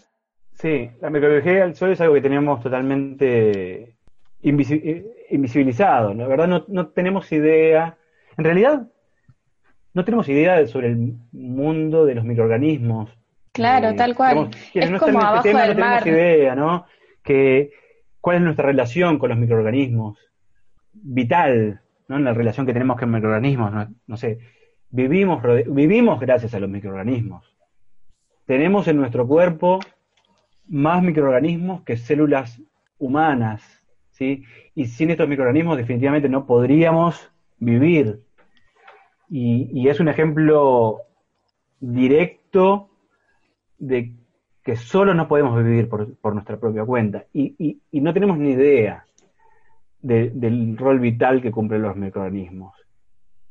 Sí, la microbiología del suelo es algo que tenemos totalmente invisibilizado, ¿no? verdad no, no tenemos idea, en realidad no tenemos idea sobre el mundo de los microorganismos. Claro, eh, tal cual. es no como abajo del no tenemos idea, ¿no? Que, ¿Cuál es nuestra relación con los microorganismos? Vital, ¿no? En la relación que tenemos con microorganismos, no, no sé. Vivimos, vivimos gracias a los microorganismos. Tenemos en nuestro cuerpo más microorganismos que células humanas, ¿sí? Y sin estos microorganismos definitivamente no podríamos vivir. Y, es un ejemplo directo de que solo no podemos vivir por, nuestra propia cuenta. Y, no tenemos ni idea del rol vital que cumplen los microorganismos.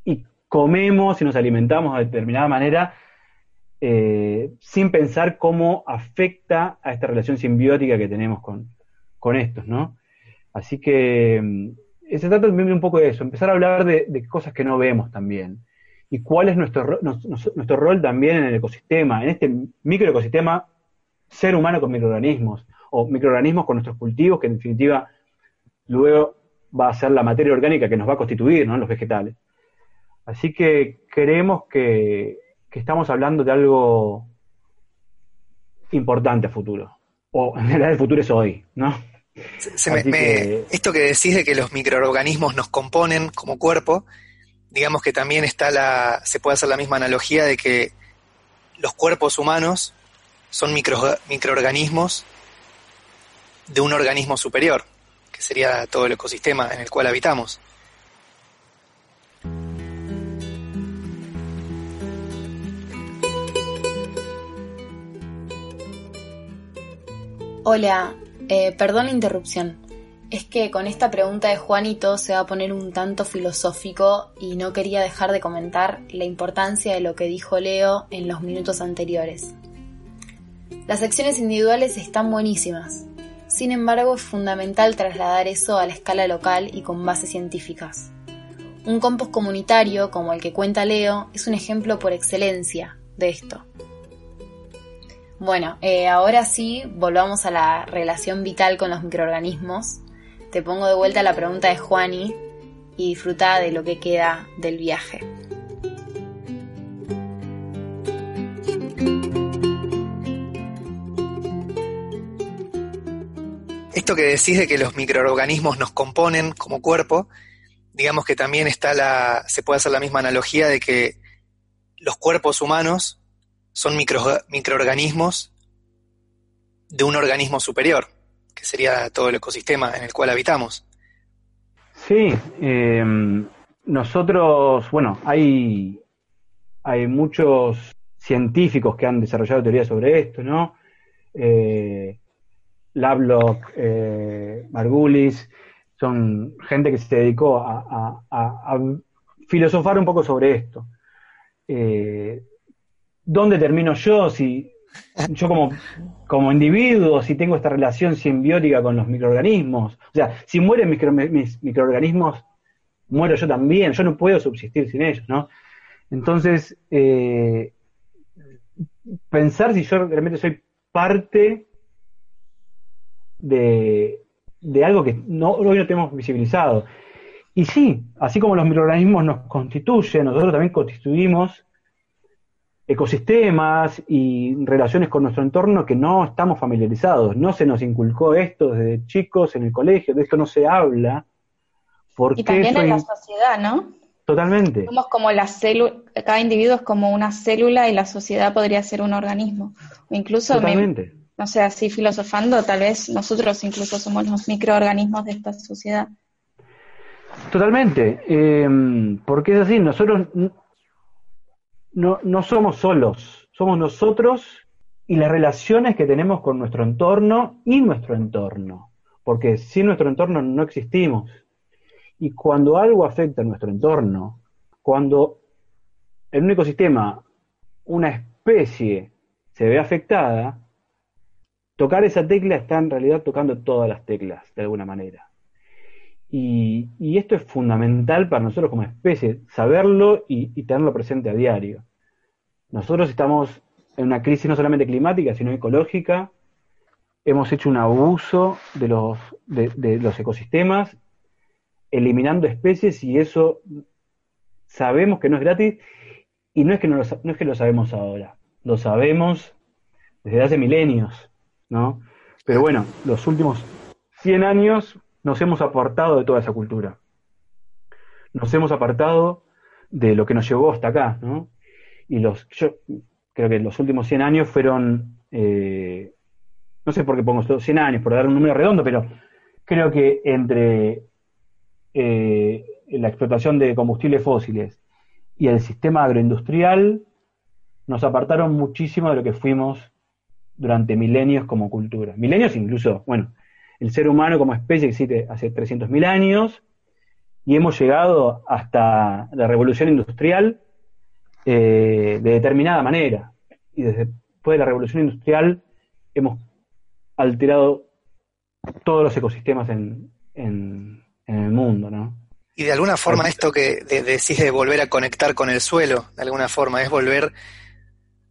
Y comemos y nos alimentamos de determinada manera eh, sin pensar cómo afecta a esta relación simbiótica que tenemos con, estos, ¿no? Así que mm, se trata también un poco de eso, empezar a hablar de, cosas que no vemos también. Y cuál es nuestro, nuestro rol también en el ecosistema, en este microecosistema, ser humano con microorganismos, o microorganismos con nuestros cultivos, que en definitiva luego va a ser la materia orgánica que nos va a constituir, ¿no? Los vegetales. Así que creemos que que estamos hablando de algo importante a futuro. O en realidad el futuro es hoy, ¿no? Esto que decís de que los microorganismos nos componen como cuerpo, digamos que también está la, se puede hacer la misma analogía de que los cuerpos humanos son micro, microorganismos de un organismo superior, que sería todo el ecosistema en el cual habitamos. Hola, Eh, perdón la interrupción. Es que con esta pregunta de Juanito se va a poner un tanto filosófico y no quería dejar de comentar la importancia de lo que dijo Leo en los minutos anteriores. Las secciones individuales están buenísimas. Sin embargo, es fundamental trasladar eso a la escala local y con bases científicas. Un compost comunitario, como el que cuenta Leo, es un ejemplo por excelencia de esto. Bueno, eh, ahora sí, volvamos a la relación vital con los microorganismos. Te pongo de vuelta la pregunta de Juani y disfruta de lo que queda del viaje. Esto que decís de que los microorganismos nos componen como cuerpo, digamos que también está la, se puede hacer la misma analogía de que los cuerpos humanos son micro, microorganismos de un organismo superior, que sería todo el ecosistema en el cual habitamos. Sí, eh, nosotros, bueno, hay, hay muchos científicos que han desarrollado teorías sobre esto, ¿no? Eh, eh, Margulis, son gente que se dedicó a, a filosofar un poco sobre esto. Eh, ¿dónde termino yo? Si yo como, como individuo, si tengo esta relación simbiótica con los microorganismos. O sea, si mueren mis microorganismos, muero yo también. Yo no puedo subsistir sin ellos, ¿no? Entonces, eh, pensar si yo realmente soy parte de, de algo que no, hoy no tenemos visibilizado. Y sí, así como los microorganismos nos constituyen, nosotros también constituimos ecosistemas y relaciones con nuestro entorno que no estamos familiarizados. No se nos inculcó esto desde chicos en el colegio, de esto no se habla. Porque y también en la sociedad, ¿no? Totalmente. Somos como la célula, cada individuo es como una célula y la sociedad podría ser un organismo. O incluso, no sé, así filosofando, tal vez nosotros incluso somos los microorganismos de esta sociedad. Totalmente, eh, porque es así, nosotros no, no somos solos, somos nosotros y las relaciones que tenemos con nuestro entorno y nuestro entorno, porque sin nuestro entorno no existimos. Y cuando algo afecta a nuestro entorno, cuando en un ecosistema una especie se ve afectada, tocar esa tecla está en realidad tocando todas las teclas, de alguna manera. Y, esto es fundamental para nosotros como especie, saberlo y, tenerlo presente a diario. Nosotros estamos en una crisis no solamente climática, sino ecológica. Hemos hecho un abuso de los, de, los ecosistemas, eliminando especies y eso sabemos que no es gratis y no es que no lo, no es que lo sabemos ahora, lo sabemos desde hace milenios, ¿no? Pero bueno, los últimos 100 años nos hemos apartado de toda esa cultura. Nos hemos apartado de lo que nos llevó hasta acá, ¿no? Y los, yo creo que los últimos 100 años fueron, eh, no sé por qué pongo 100 años, por dar un número redondo, pero creo que entre eh, la explotación de combustibles fósiles y el sistema agroindustrial nos apartaron muchísimo de lo que fuimos durante milenios como cultura. Milenios incluso, bueno, el ser humano como especie existe hace 300.000 años y hemos llegado hasta la revolución industrial eh, de determinada manera. Y desde después de la revolución industrial hemos alterado todos los ecosistemas en, en, el mundo, ¿no? Y de alguna forma esto que decís de volver a conectar con el suelo, de alguna forma, es volver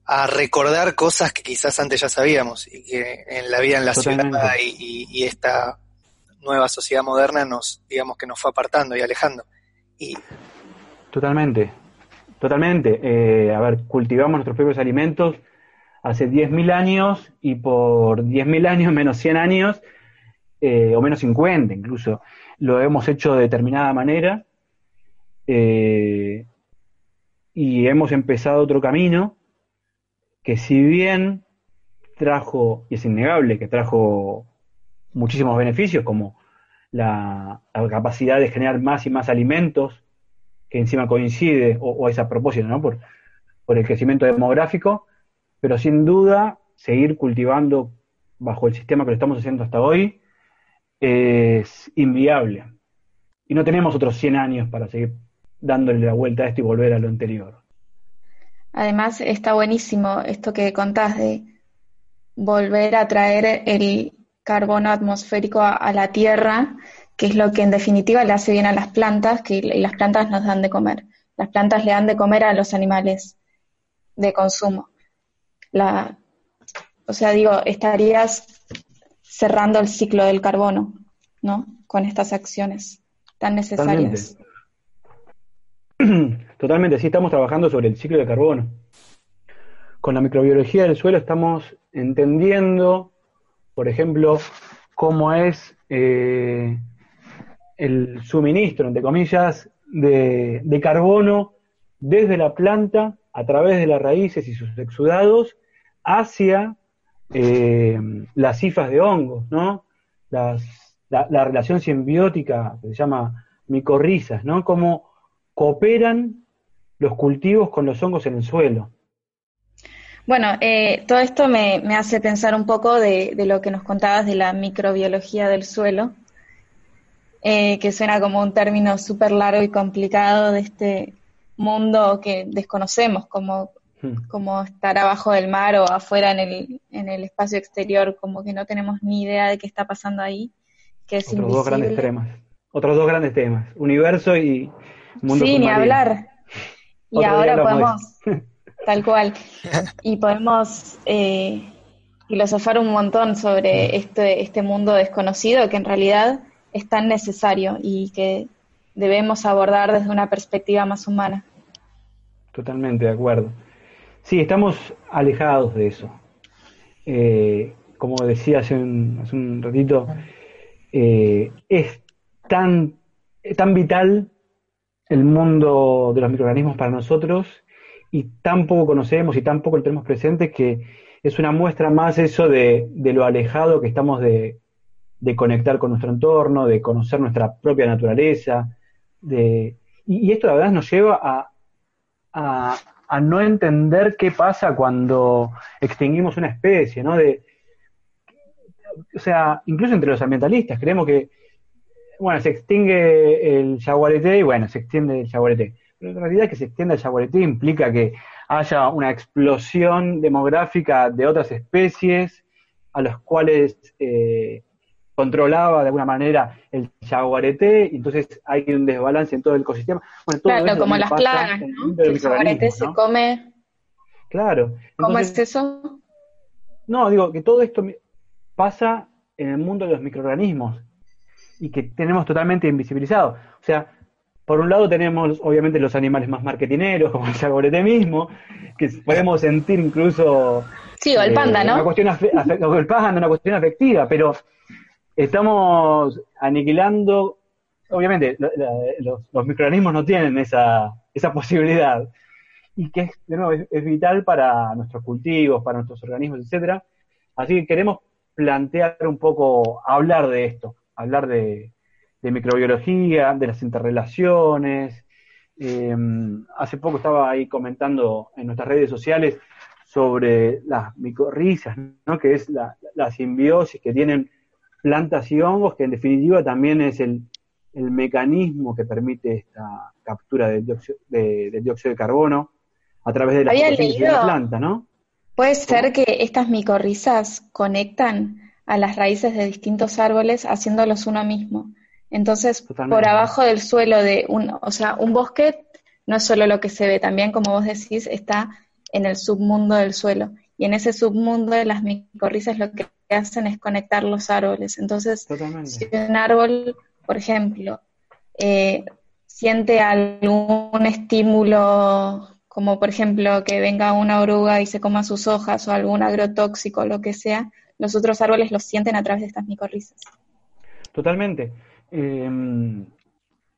a recordar cosas que quizás antes ya sabíamos y que en la vida en la ciudad y, esta nueva sociedad moderna nos, digamos que nos fue apartando y alejando. Y... Totalmente, totalmente. Eh, a ver, cultivamos nuestros propios alimentos hace 10.000 años y por 10.000 años menos 100 años, eh, o menos 50 incluso, lo hemos hecho de determinada manera eh, y hemos empezado otro camino que si bien trajo, y es innegable que trajo muchísimos beneficios, como la, capacidad de generar más y más alimentos, que encima coincide, o, es a propósito, ¿no? Por, por el crecimiento demográfico, pero sin duda seguir cultivando bajo el sistema que lo estamos haciendo hasta hoy, es inviable. Y no tenemos otros 100 años para seguir dándole la vuelta a esto y volver a lo anterior. Además, está buenísimo esto que contás de volver a traer el carbono atmosférico a, la Tierra, que es lo que en definitiva le hace bien a las plantas, que y las plantas nos dan de comer. Las plantas le dan de comer a los animales de consumo. La, o sea, digo, estarías cerrando el ciclo del carbono, ¿no? Con estas acciones tan necesarias. Totalmente. Totalmente, sí, estamos trabajando sobre el ciclo de carbono. Con la microbiología del suelo estamos entendiendo, por ejemplo, cómo es eh, el suministro, entre comillas, de, carbono desde la planta a través de las raíces y sus exudados hacia eh, las cifras de hongos, ¿no? la, relación simbiótica que se llama micorrizas, ¿no? Cómo cooperan los cultivos con los hongos en el suelo. Bueno, eh, todo esto me, hace pensar un poco de, lo que nos contabas de la microbiología del suelo, eh, que suena como un término súper largo y complicado de este mundo que desconocemos, como Hmm. como estar abajo del mar o afuera en el, en el espacio exterior, como que no tenemos ni idea de qué está pasando ahí, que es Otros dos grandes temas. Otros dos grandes temas, universo y mundo Sí, ni hablar. Y ahora podemos, tal cual, y podemos eh, filosofar un montón sobre este, este mundo desconocido que en realidad es tan necesario y que debemos abordar desde una perspectiva más humana. Totalmente de acuerdo. Sí, estamos alejados de eso. Eh, como decía hace un, hace un ratito, eh, es tan, tan vital el mundo de los microorganismos para nosotros y tan poco conocemos y tan poco lo tenemos presente que es una muestra más eso de, lo alejado que estamos de, conectar con nuestro entorno, de conocer nuestra propia naturaleza. De, y, esto la verdad nos lleva a, a no entender qué pasa cuando extinguimos una especie, ¿no? De, o sea, incluso entre los ambientalistas, creemos que, bueno, se extingue el jaguarete y bueno, se extiende el jaguarete. Pero en realidad que se extienda el jaguarete implica que haya una explosión demográfica de otras especies a las cuales eh, controlaba de alguna manera el jaguarete, y entonces hay un desbalance en todo el ecosistema. claro, como las plagas, ¿no? El, jaguarete se come. Claro. ¿Cómo es eso? No, digo que todo esto pasa en el mundo de los microorganismos y que tenemos totalmente invisibilizado. O sea, por un lado tenemos obviamente los animales más marketineros, como el jaguarete mismo, que podemos sentir incluso... Sí, o el panda, eh, ¿no? Una cuestión o el panda, una cuestión afectiva, pero estamos aniquilando, obviamente los, microorganismos no tienen esa, esa posibilidad, y que es, de nuevo, es, vital para nuestros cultivos, para nuestros organismos, etcétera. Así que queremos plantear un poco, hablar de esto, hablar de, microbiología, de las interrelaciones. Em, hace poco estaba ahí comentando en nuestras redes sociales sobre las micorrizas, ¿no? que es la, la simbiosis que tienen plantas y hongos, que en definitiva también es el, mecanismo que permite esta captura del dióxido de, dióxido de carbono a través de la, de la planta, ¿no? Puede ser que estas micorrizas conectan a las raíces de distintos árboles haciéndolos uno mismo. Entonces, por abajo del suelo de un, o sea, un bosque no es solo lo que se ve, también como vos decís, está en el submundo del suelo. Y en ese submundo de las micorrizas lo que hacen es conectar los árboles. Entonces, si un árbol, por ejemplo, eh, siente algún estímulo, como por ejemplo que venga una oruga y se coma sus hojas o algún agrotóxico, lo que sea, los otros árboles lo sienten a través de estas micorrizas. Totalmente. Em,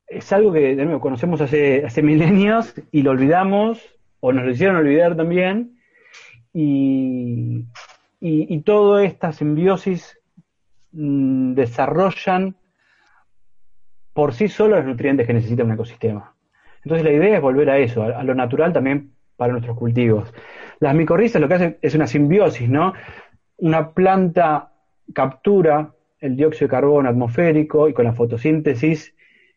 es algo que, de nuevo, conocemos hace, milenios y lo olvidamos, o nos lo hicieron olvidar también, y, y, toda esta simbiosis mm, desarrollan por sí solo los nutrientes que necesita un ecosistema. Entonces la idea es volver a eso, a, lo natural también para nuestros cultivos. Las micorrizas lo que hacen es una simbiosis, ¿no? Una planta captura el dióxido de carbono atmosférico y con la fotosíntesis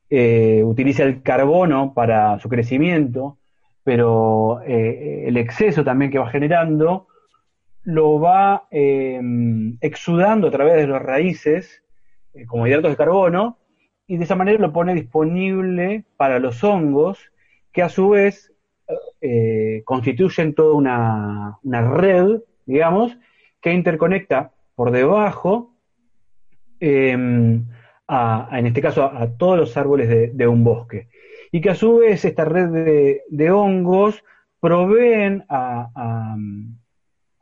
eh, utiliza el carbono para su crecimiento, pero eh, el exceso también que va generando lo va eh, exudando a través de las raíces como hidratos de carbono y de esa manera lo pone disponible para los hongos que a su vez constituyen toda una red, digamos, que interconecta por debajo Em, en este caso a, todos los árboles de, un bosque. Y que a su vez esta red de, hongos proveen a,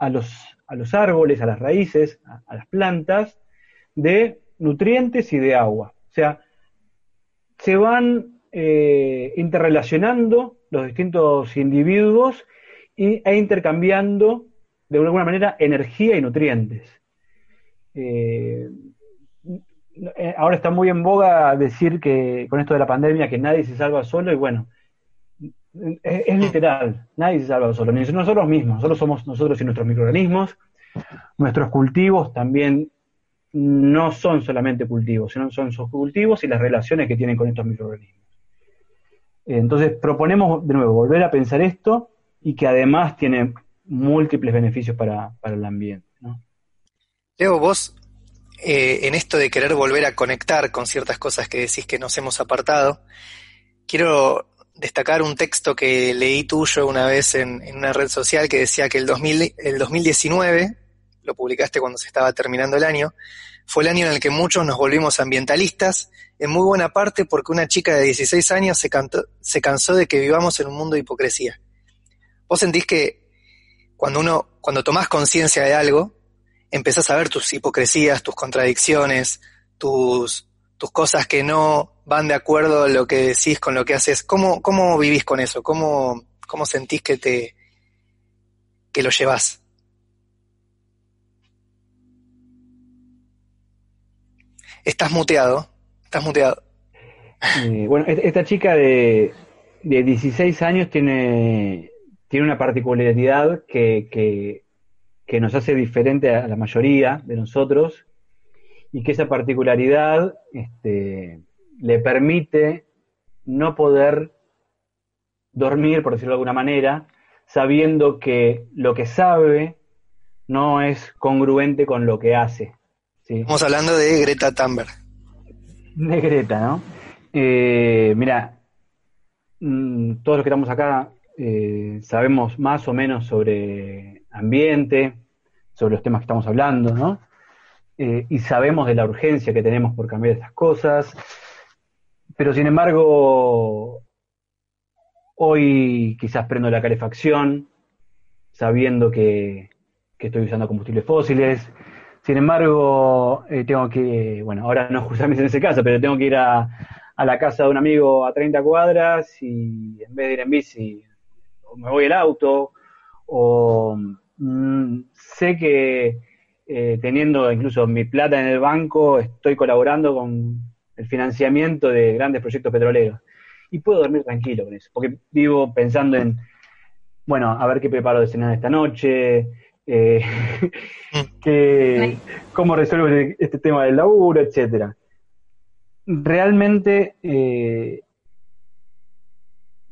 los, a, los, árboles, a las raíces, a, las plantas, de nutrientes y de agua. O sea, se van eh, interrelacionando los distintos individuos y, e intercambiando de alguna manera energía y nutrientes. Eh, eh, ahora está muy en boga decir que con esto de la pandemia que nadie se salva solo y bueno, es, literal, nadie se salva solo, ni nosotros mismos, solo somos nosotros y nuestros microorganismos, nuestros cultivos también no son solamente cultivos, sino son sus cultivos y las relaciones que tienen con estos microorganismos. Entonces proponemos de nuevo volver a pensar esto y que además tiene múltiples beneficios para, para el ambiente. ¿no? Leo, vos eh, en esto de querer volver a conectar con ciertas cosas que decís que nos hemos apartado, quiero destacar un texto que leí tuyo una vez en, una red social que decía que el, 2000, el 2019, lo publicaste cuando se estaba terminando el año, fue el año en el que muchos nos volvimos ambientalistas, en muy buena parte porque una chica de 16 años se, se cansó de que vivamos en un mundo de hipocresía. ¿Vos sentís que cuando uno, cuando tomás conciencia de algo, empezás a ver tus hipocresías, tus contradicciones, tus, tus cosas que no van de acuerdo a lo que decís con lo que haces. ¿Cómo, cómo vivís con eso? ¿Cómo, cómo sentís que te que lo llevas? Estás muteado, estás muteado. Eh, bueno, esta chica de, de 16 años tiene, tiene una particularidad que, que que nos hace diferente a la mayoría de nosotros y que esa particularidad este, le permite no poder dormir, por decirlo de alguna manera, sabiendo que lo que sabe no es congruente con lo que hace. Estamos hablando de Greta Thunberg. De Greta, ¿no? Eh, mira, mm, todos los que estamos acá eh, sabemos más o menos sobre ambiente, sobre los temas que estamos hablando, ¿no? Eh, y sabemos de la urgencia que tenemos por cambiar estas cosas, pero sin embargo, hoy quizás prendo la calefacción sabiendo que, estoy usando combustibles fósiles, sin embargo, eh, tengo que, bueno, ahora no justamente en ese caso, pero tengo que ir a, a la casa de un amigo a 30 cuadras y en vez de ir en bici, me voy el auto, o Mm, sé que eh, teniendo incluso mi plata en el banco, estoy colaborando con el financiamiento de grandes proyectos petroleros. Y puedo dormir tranquilo con eso, porque vivo pensando en, bueno, a ver qué preparo de cenar esta noche, eh, que, cómo resuelvo este tema del laburo, etcétera. Realmente eh, mm,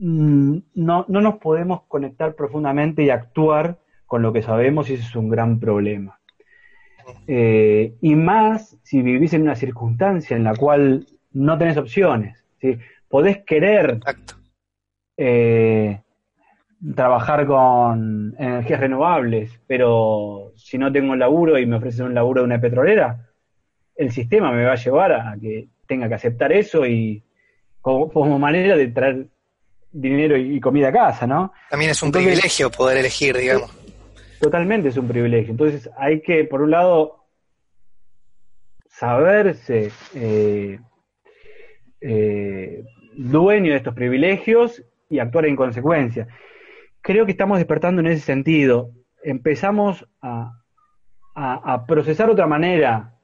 no, no nos podemos conectar profundamente y actuar con lo que sabemos y ese es un gran problema. Eh, y más si vivís en una circunstancia en la cual no tenés opciones. ¿sí? Podés querer eh, trabajar con energías renovables, pero si no tengo un laburo y me ofrecen un laburo de una petrolera, el sistema me va a llevar a que tenga que aceptar eso y como, manera de traer dinero y, comida a casa, ¿no? También es un privilegio poder elegir, digamos. Totalmente es un privilegio. Entonces hay que, por un lado, saberse eh, eh, dueño de estos privilegios y actuar en consecuencia. Creo que estamos despertando en ese sentido. Empezamos a, procesar de otra manera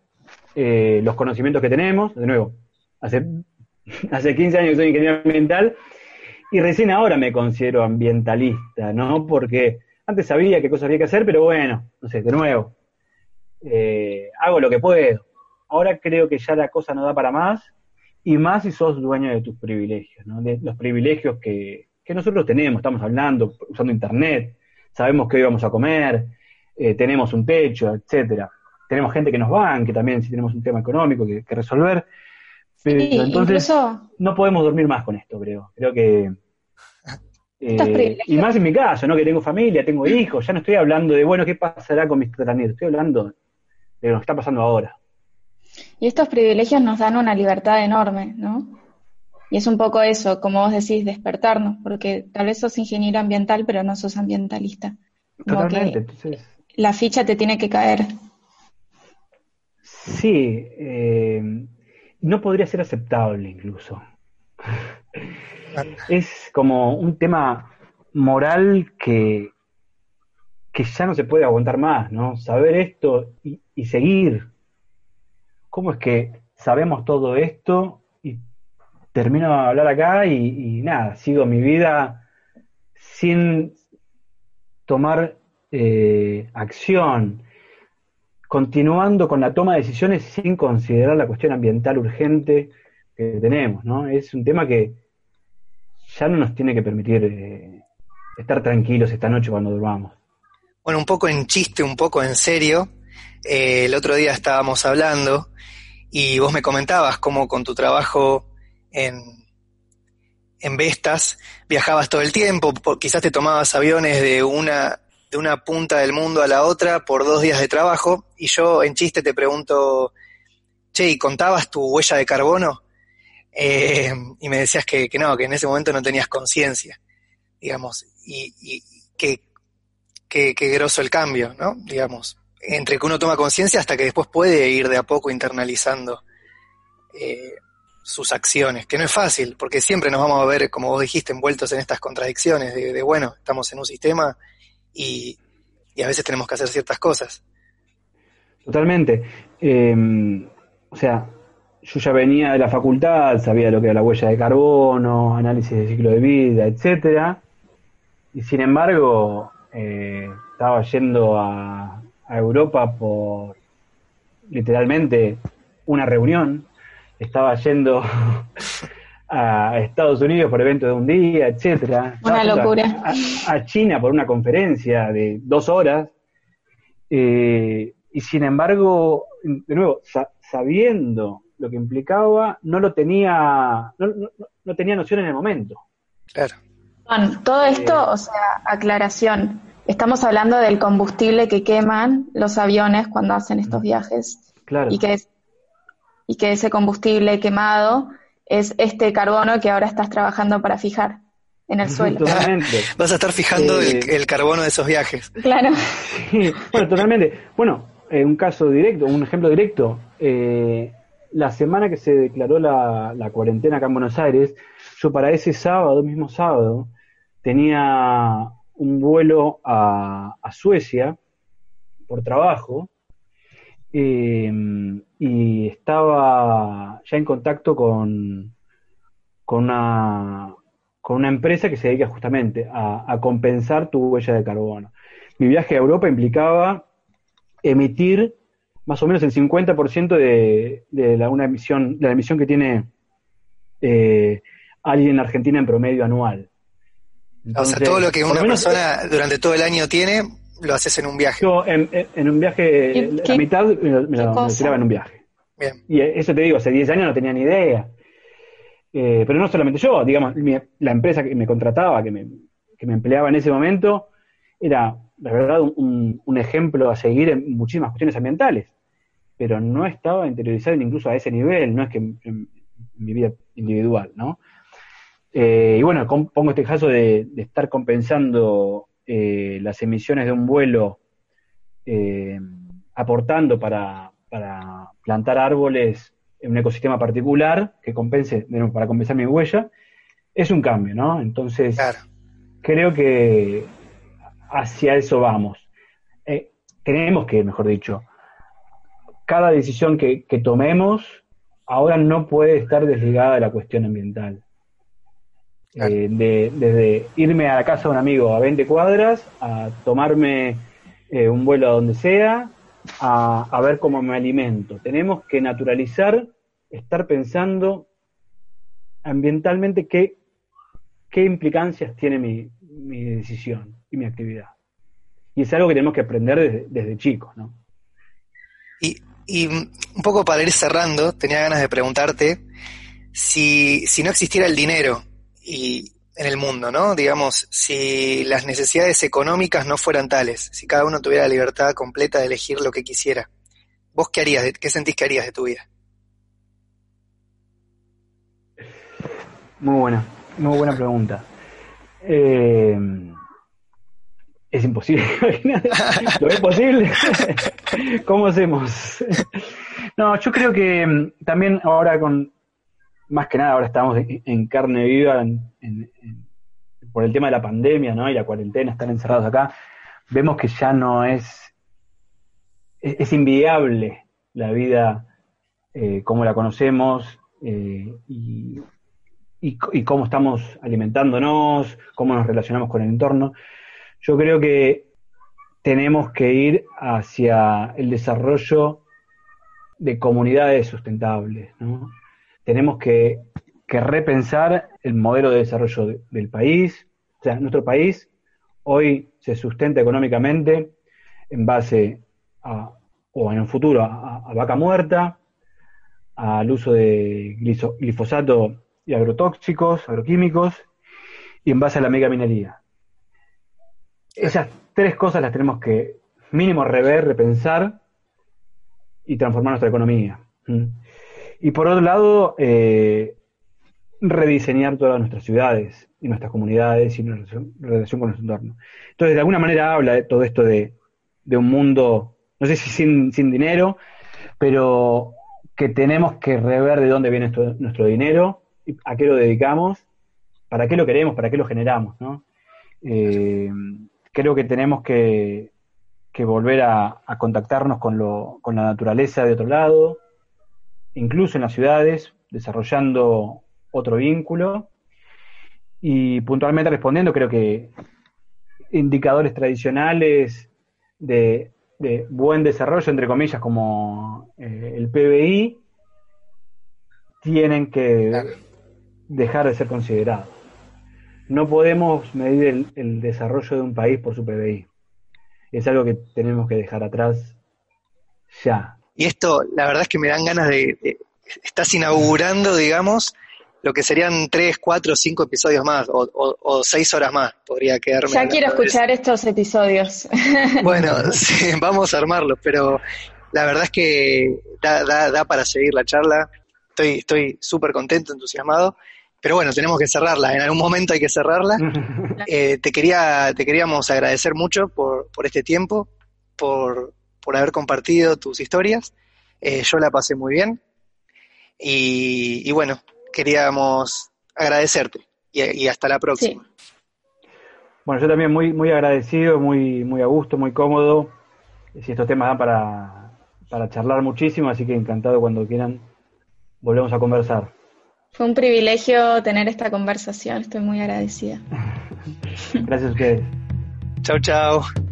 eh, los conocimientos que tenemos. De nuevo, hace, hace 15 años que soy ingeniero ambiental y recién ahora me considero ambientalista, ¿no? Porque antes sabía qué cosas había que hacer, pero bueno, no sé, de nuevo. eh, hago lo que puedo. Ahora creo que ya la cosa no da para más, y más si sos dueño de tus privilegios, ¿no? de los privilegios que, que nosotros tenemos, estamos hablando, usando internet, sabemos que hoy vamos a comer, eh, tenemos un techo, etcétera. Tenemos gente que nos banque también si tenemos un tema económico que, resolver. Pero entonces no podemos dormir más con esto, creo. Creo que eh, y más en mi caso, ¿no? Que tengo familia, tengo hijos, ya no estoy hablando de, bueno, ¿qué pasará con mis tratamientos? Estoy hablando de lo que está pasando ahora. Y estos privilegios nos dan una libertad enorme, ¿no? Y es un poco eso, como vos decís, despertarnos, porque tal vez sos ingeniero ambiental, pero no sos ambientalista. Totalmente, entonces... La ficha te tiene que caer. Sí, eh, no podría ser aceptable incluso. es como un tema moral que, que ya no se puede aguantar más, ¿no? Saber esto y, seguir. ¿Cómo es que sabemos todo esto y termino de hablar acá y, nada, sigo mi vida sin tomar eh, acción, continuando con la toma de decisiones sin considerar la cuestión ambiental urgente que tenemos, ¿no? Es un tema que ya no nos tiene que permitir eh, estar tranquilos esta noche cuando durmamos. Bueno, un poco en chiste, un poco en serio. Eh, el otro día estábamos hablando y vos me comentabas cómo con tu trabajo en, en Vestas viajabas todo el tiempo, quizás te tomabas aviones de una, de una punta del mundo a la otra por dos días de trabajo y yo en chiste te pregunto, che, ¿y contabas tu huella de carbono? Eh, y me decías que, no, que en ese momento no tenías conciencia, digamos, y, y que, que, grosso el cambio, ¿no? Digamos, entre que uno toma conciencia hasta que después puede ir de a poco internalizando eh, sus acciones, que no es fácil, porque siempre nos vamos a ver, como vos dijiste, envueltos en estas contradicciones de, bueno, estamos en un sistema y, a veces tenemos que hacer ciertas cosas. Totalmente. Eh, o sea, yo ya venía de la facultad, sabía lo que era la huella de carbono, análisis de ciclo de vida, etcétera, y sin embargo eh, estaba yendo a, Europa por literalmente una reunión, estaba yendo a Estados Unidos por evento de un día, etcétera. Una locura. A, China por una conferencia de dos horas. Eh, y sin embargo, de nuevo, sabiendo lo que implicaba, no lo tenía, no, no, tenía noción en el momento. Claro. todo esto, eh, o sea, aclaración. Estamos hablando del combustible que queman los aviones cuando hacen estos viajes. Claro. Y que, y que ese combustible quemado es este carbono que ahora estás trabajando para fijar en el suelo. Totalmente. Vas a estar fijando el, eh, carbono de esos viajes. Claro. bueno, totalmente. Bueno, eh, un caso directo, un ejemplo directo. Eh, la semana que se declaró la, cuarentena acá en Buenos Aires, yo para ese sábado, mismo sábado, tenía un vuelo a, Suecia por trabajo eh, y estaba ya en contacto con, con, una, con una empresa que se dedica justamente a, a compensar tu huella de carbono. Mi viaje a Europa implicaba emitir más o menos el 50% de, de la, una emisión, de la emisión que tiene eh, alguien en Argentina en promedio anual. o sea, todo lo que una persona durante todo el año tiene, lo haces en un viaje. Yo en, un viaje, la mitad me lo, tiraba en un viaje. Bien. Y eso te digo, hace 10 años no tenía ni idea. Eh, pero no solamente yo, digamos, la empresa que me contrataba, que me, que me empleaba en ese momento, era, la verdad, un, un, ejemplo a seguir en muchísimas cuestiones ambientales pero no estaba interiorizado incluso a ese nivel, no es que en, mi vida individual, ¿no? Eh, y bueno, pongo este caso de, estar compensando eh, las emisiones de un vuelo, eh, aportando para, plantar árboles en un ecosistema particular que compense, para compensar mi huella, es un cambio, ¿no? Entonces, creo que hacia eso vamos. tenemos que, mejor dicho, cada decisión que, tomemos ahora no puede estar desligada de la cuestión ambiental. Eh, desde irme a la casa de un amigo a 20 cuadras, a tomarme eh, un vuelo a donde sea, a, ver cómo me alimento. Tenemos que naturalizar, estar pensando ambientalmente qué, qué implicancias tiene mi, decisión y mi actividad. Y es algo que tenemos que aprender desde, chicos, ¿no? Y, y, un poco para ir cerrando, tenía ganas de preguntarte si, si no existiera el dinero y, en el mundo, ¿no? Digamos, si las necesidades económicas no fueran tales, si cada uno tuviera la libertad completa de elegir lo que quisiera, ¿vos qué harías? ¿Qué sentís que harías de tu vida? Muy buena, muy buena pregunta. Eh, es imposible. ¿Lo es posible? ¿Cómo hacemos? no, yo creo que mm, también ahora con, más que nada ahora estamos en carne viva por el tema de la pandemia ¿no? y la cuarentena, estar encerrados acá, vemos que ya no es, es, inviable la vida eh, como la conocemos eh, y, y, cómo estamos alimentándonos, cómo nos relacionamos con el entorno. Yo creo que tenemos que ir hacia el desarrollo de comunidades sustentables, ¿no? Tenemos que, repensar el modelo de desarrollo del país. O sea, nuestro país hoy se sustenta económicamente en base a, o en un futuro, a, vaca muerta, al uso de glifosato y agrotóxicos, agroquímicos, y en base a la megaminería. Esas tres cosas las tenemos que mínimo rever, repensar y transformar nuestra economía. Y por otro lado, eh, rediseñar todas nuestras ciudades y nuestras comunidades y nuestra relación con nuestro entorno. Entonces, de alguna manera habla de todo esto de, un mundo, no sé si sin, sin, dinero, pero que tenemos que rever de dónde viene nuestro dinero, a qué lo dedicamos, para qué lo queremos, para qué lo generamos. ¿no? Eh, creo que tenemos que, volver a, a contactarnos con, lo, con la naturaleza de otro lado, incluso en las ciudades, desarrollando otro vínculo. Y puntualmente respondiendo, creo que indicadores tradicionales de, buen desarrollo, entre comillas, como eh, el PBI, tienen que dejar de ser considerados. No podemos medir el, el desarrollo de un país por su PBI. Es algo que tenemos que dejar atrás ya. Y esto, la verdad es que me dan ganas de, estás inaugurando, digamos, lo que serían tres, cuatro, cinco episodios más, o, seis horas más, podría quedarme. Ya quiero escuchar estos episodios. Bueno, sí, vamos a armarlos, pero la verdad es que da, da, da para seguir la charla. Estoy estoy súper contento, entusiasmado. Pero bueno, tenemos que cerrarla, en algún momento hay que cerrarla. Eh, te, quería, te queríamos agradecer mucho por, por este tiempo, por, por haber compartido tus historias. Eh, yo la pasé muy bien. Y, bueno, queríamos agradecerte. Y, hasta la próxima. Bueno, yo también muy, muy agradecido, muy, muy a gusto, muy cómodo. Si estos temas dan para, para charlar muchísimo, así que encantado cuando quieran volvemos a conversar. Fue un privilegio tener esta conversación, estoy muy agradecida. Gracias a ustedes. Chao, chao.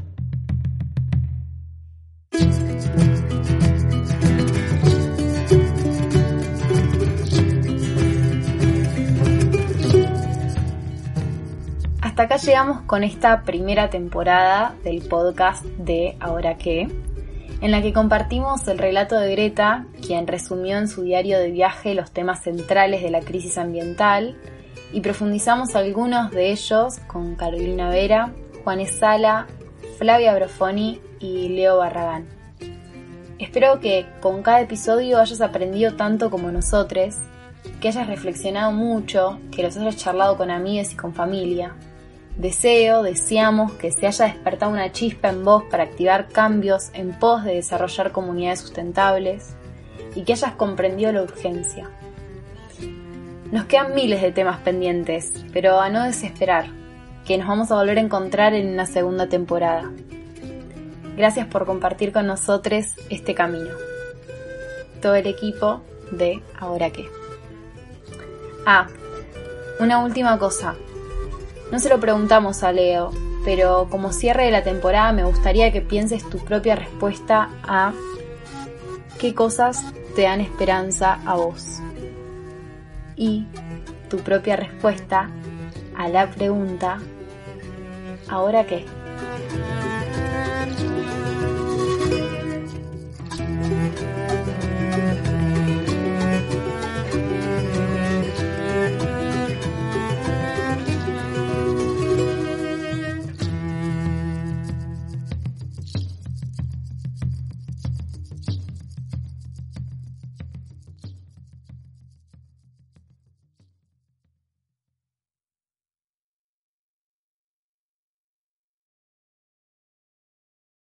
Hasta acá llegamos con esta primera temporada del podcast de Ahora qué, en la que compartimos el relato de Greta, quien resumió en su diario de viaje los temas centrales de la crisis ambiental, y profundizamos algunos de ellos con Carolina Vera, Juan Sala, Flavia Brofoni y Leo Barragán. Espero que con cada episodio hayas aprendido tanto como nosotros, que hayas reflexionado mucho, que los hayas charlado con amigos y con familia. Deseo, deseamos que se haya despertado una chispa en vos para activar cambios en pos de desarrollar comunidades sustentables y que hayas comprendido la urgencia. Nos quedan miles de temas pendientes, pero a no desesperar, que nos vamos a volver a encontrar en una segunda temporada. Gracias por compartir con nosotros este camino. Todo el equipo de Ahora qué. Ah, una última cosa. No se lo preguntamos a Leo, pero como cierre de la temporada me gustaría que pienses tu propia respuesta a qué cosas te dan esperanza a vos. Y tu propia respuesta a la pregunta, ¿ahora qué?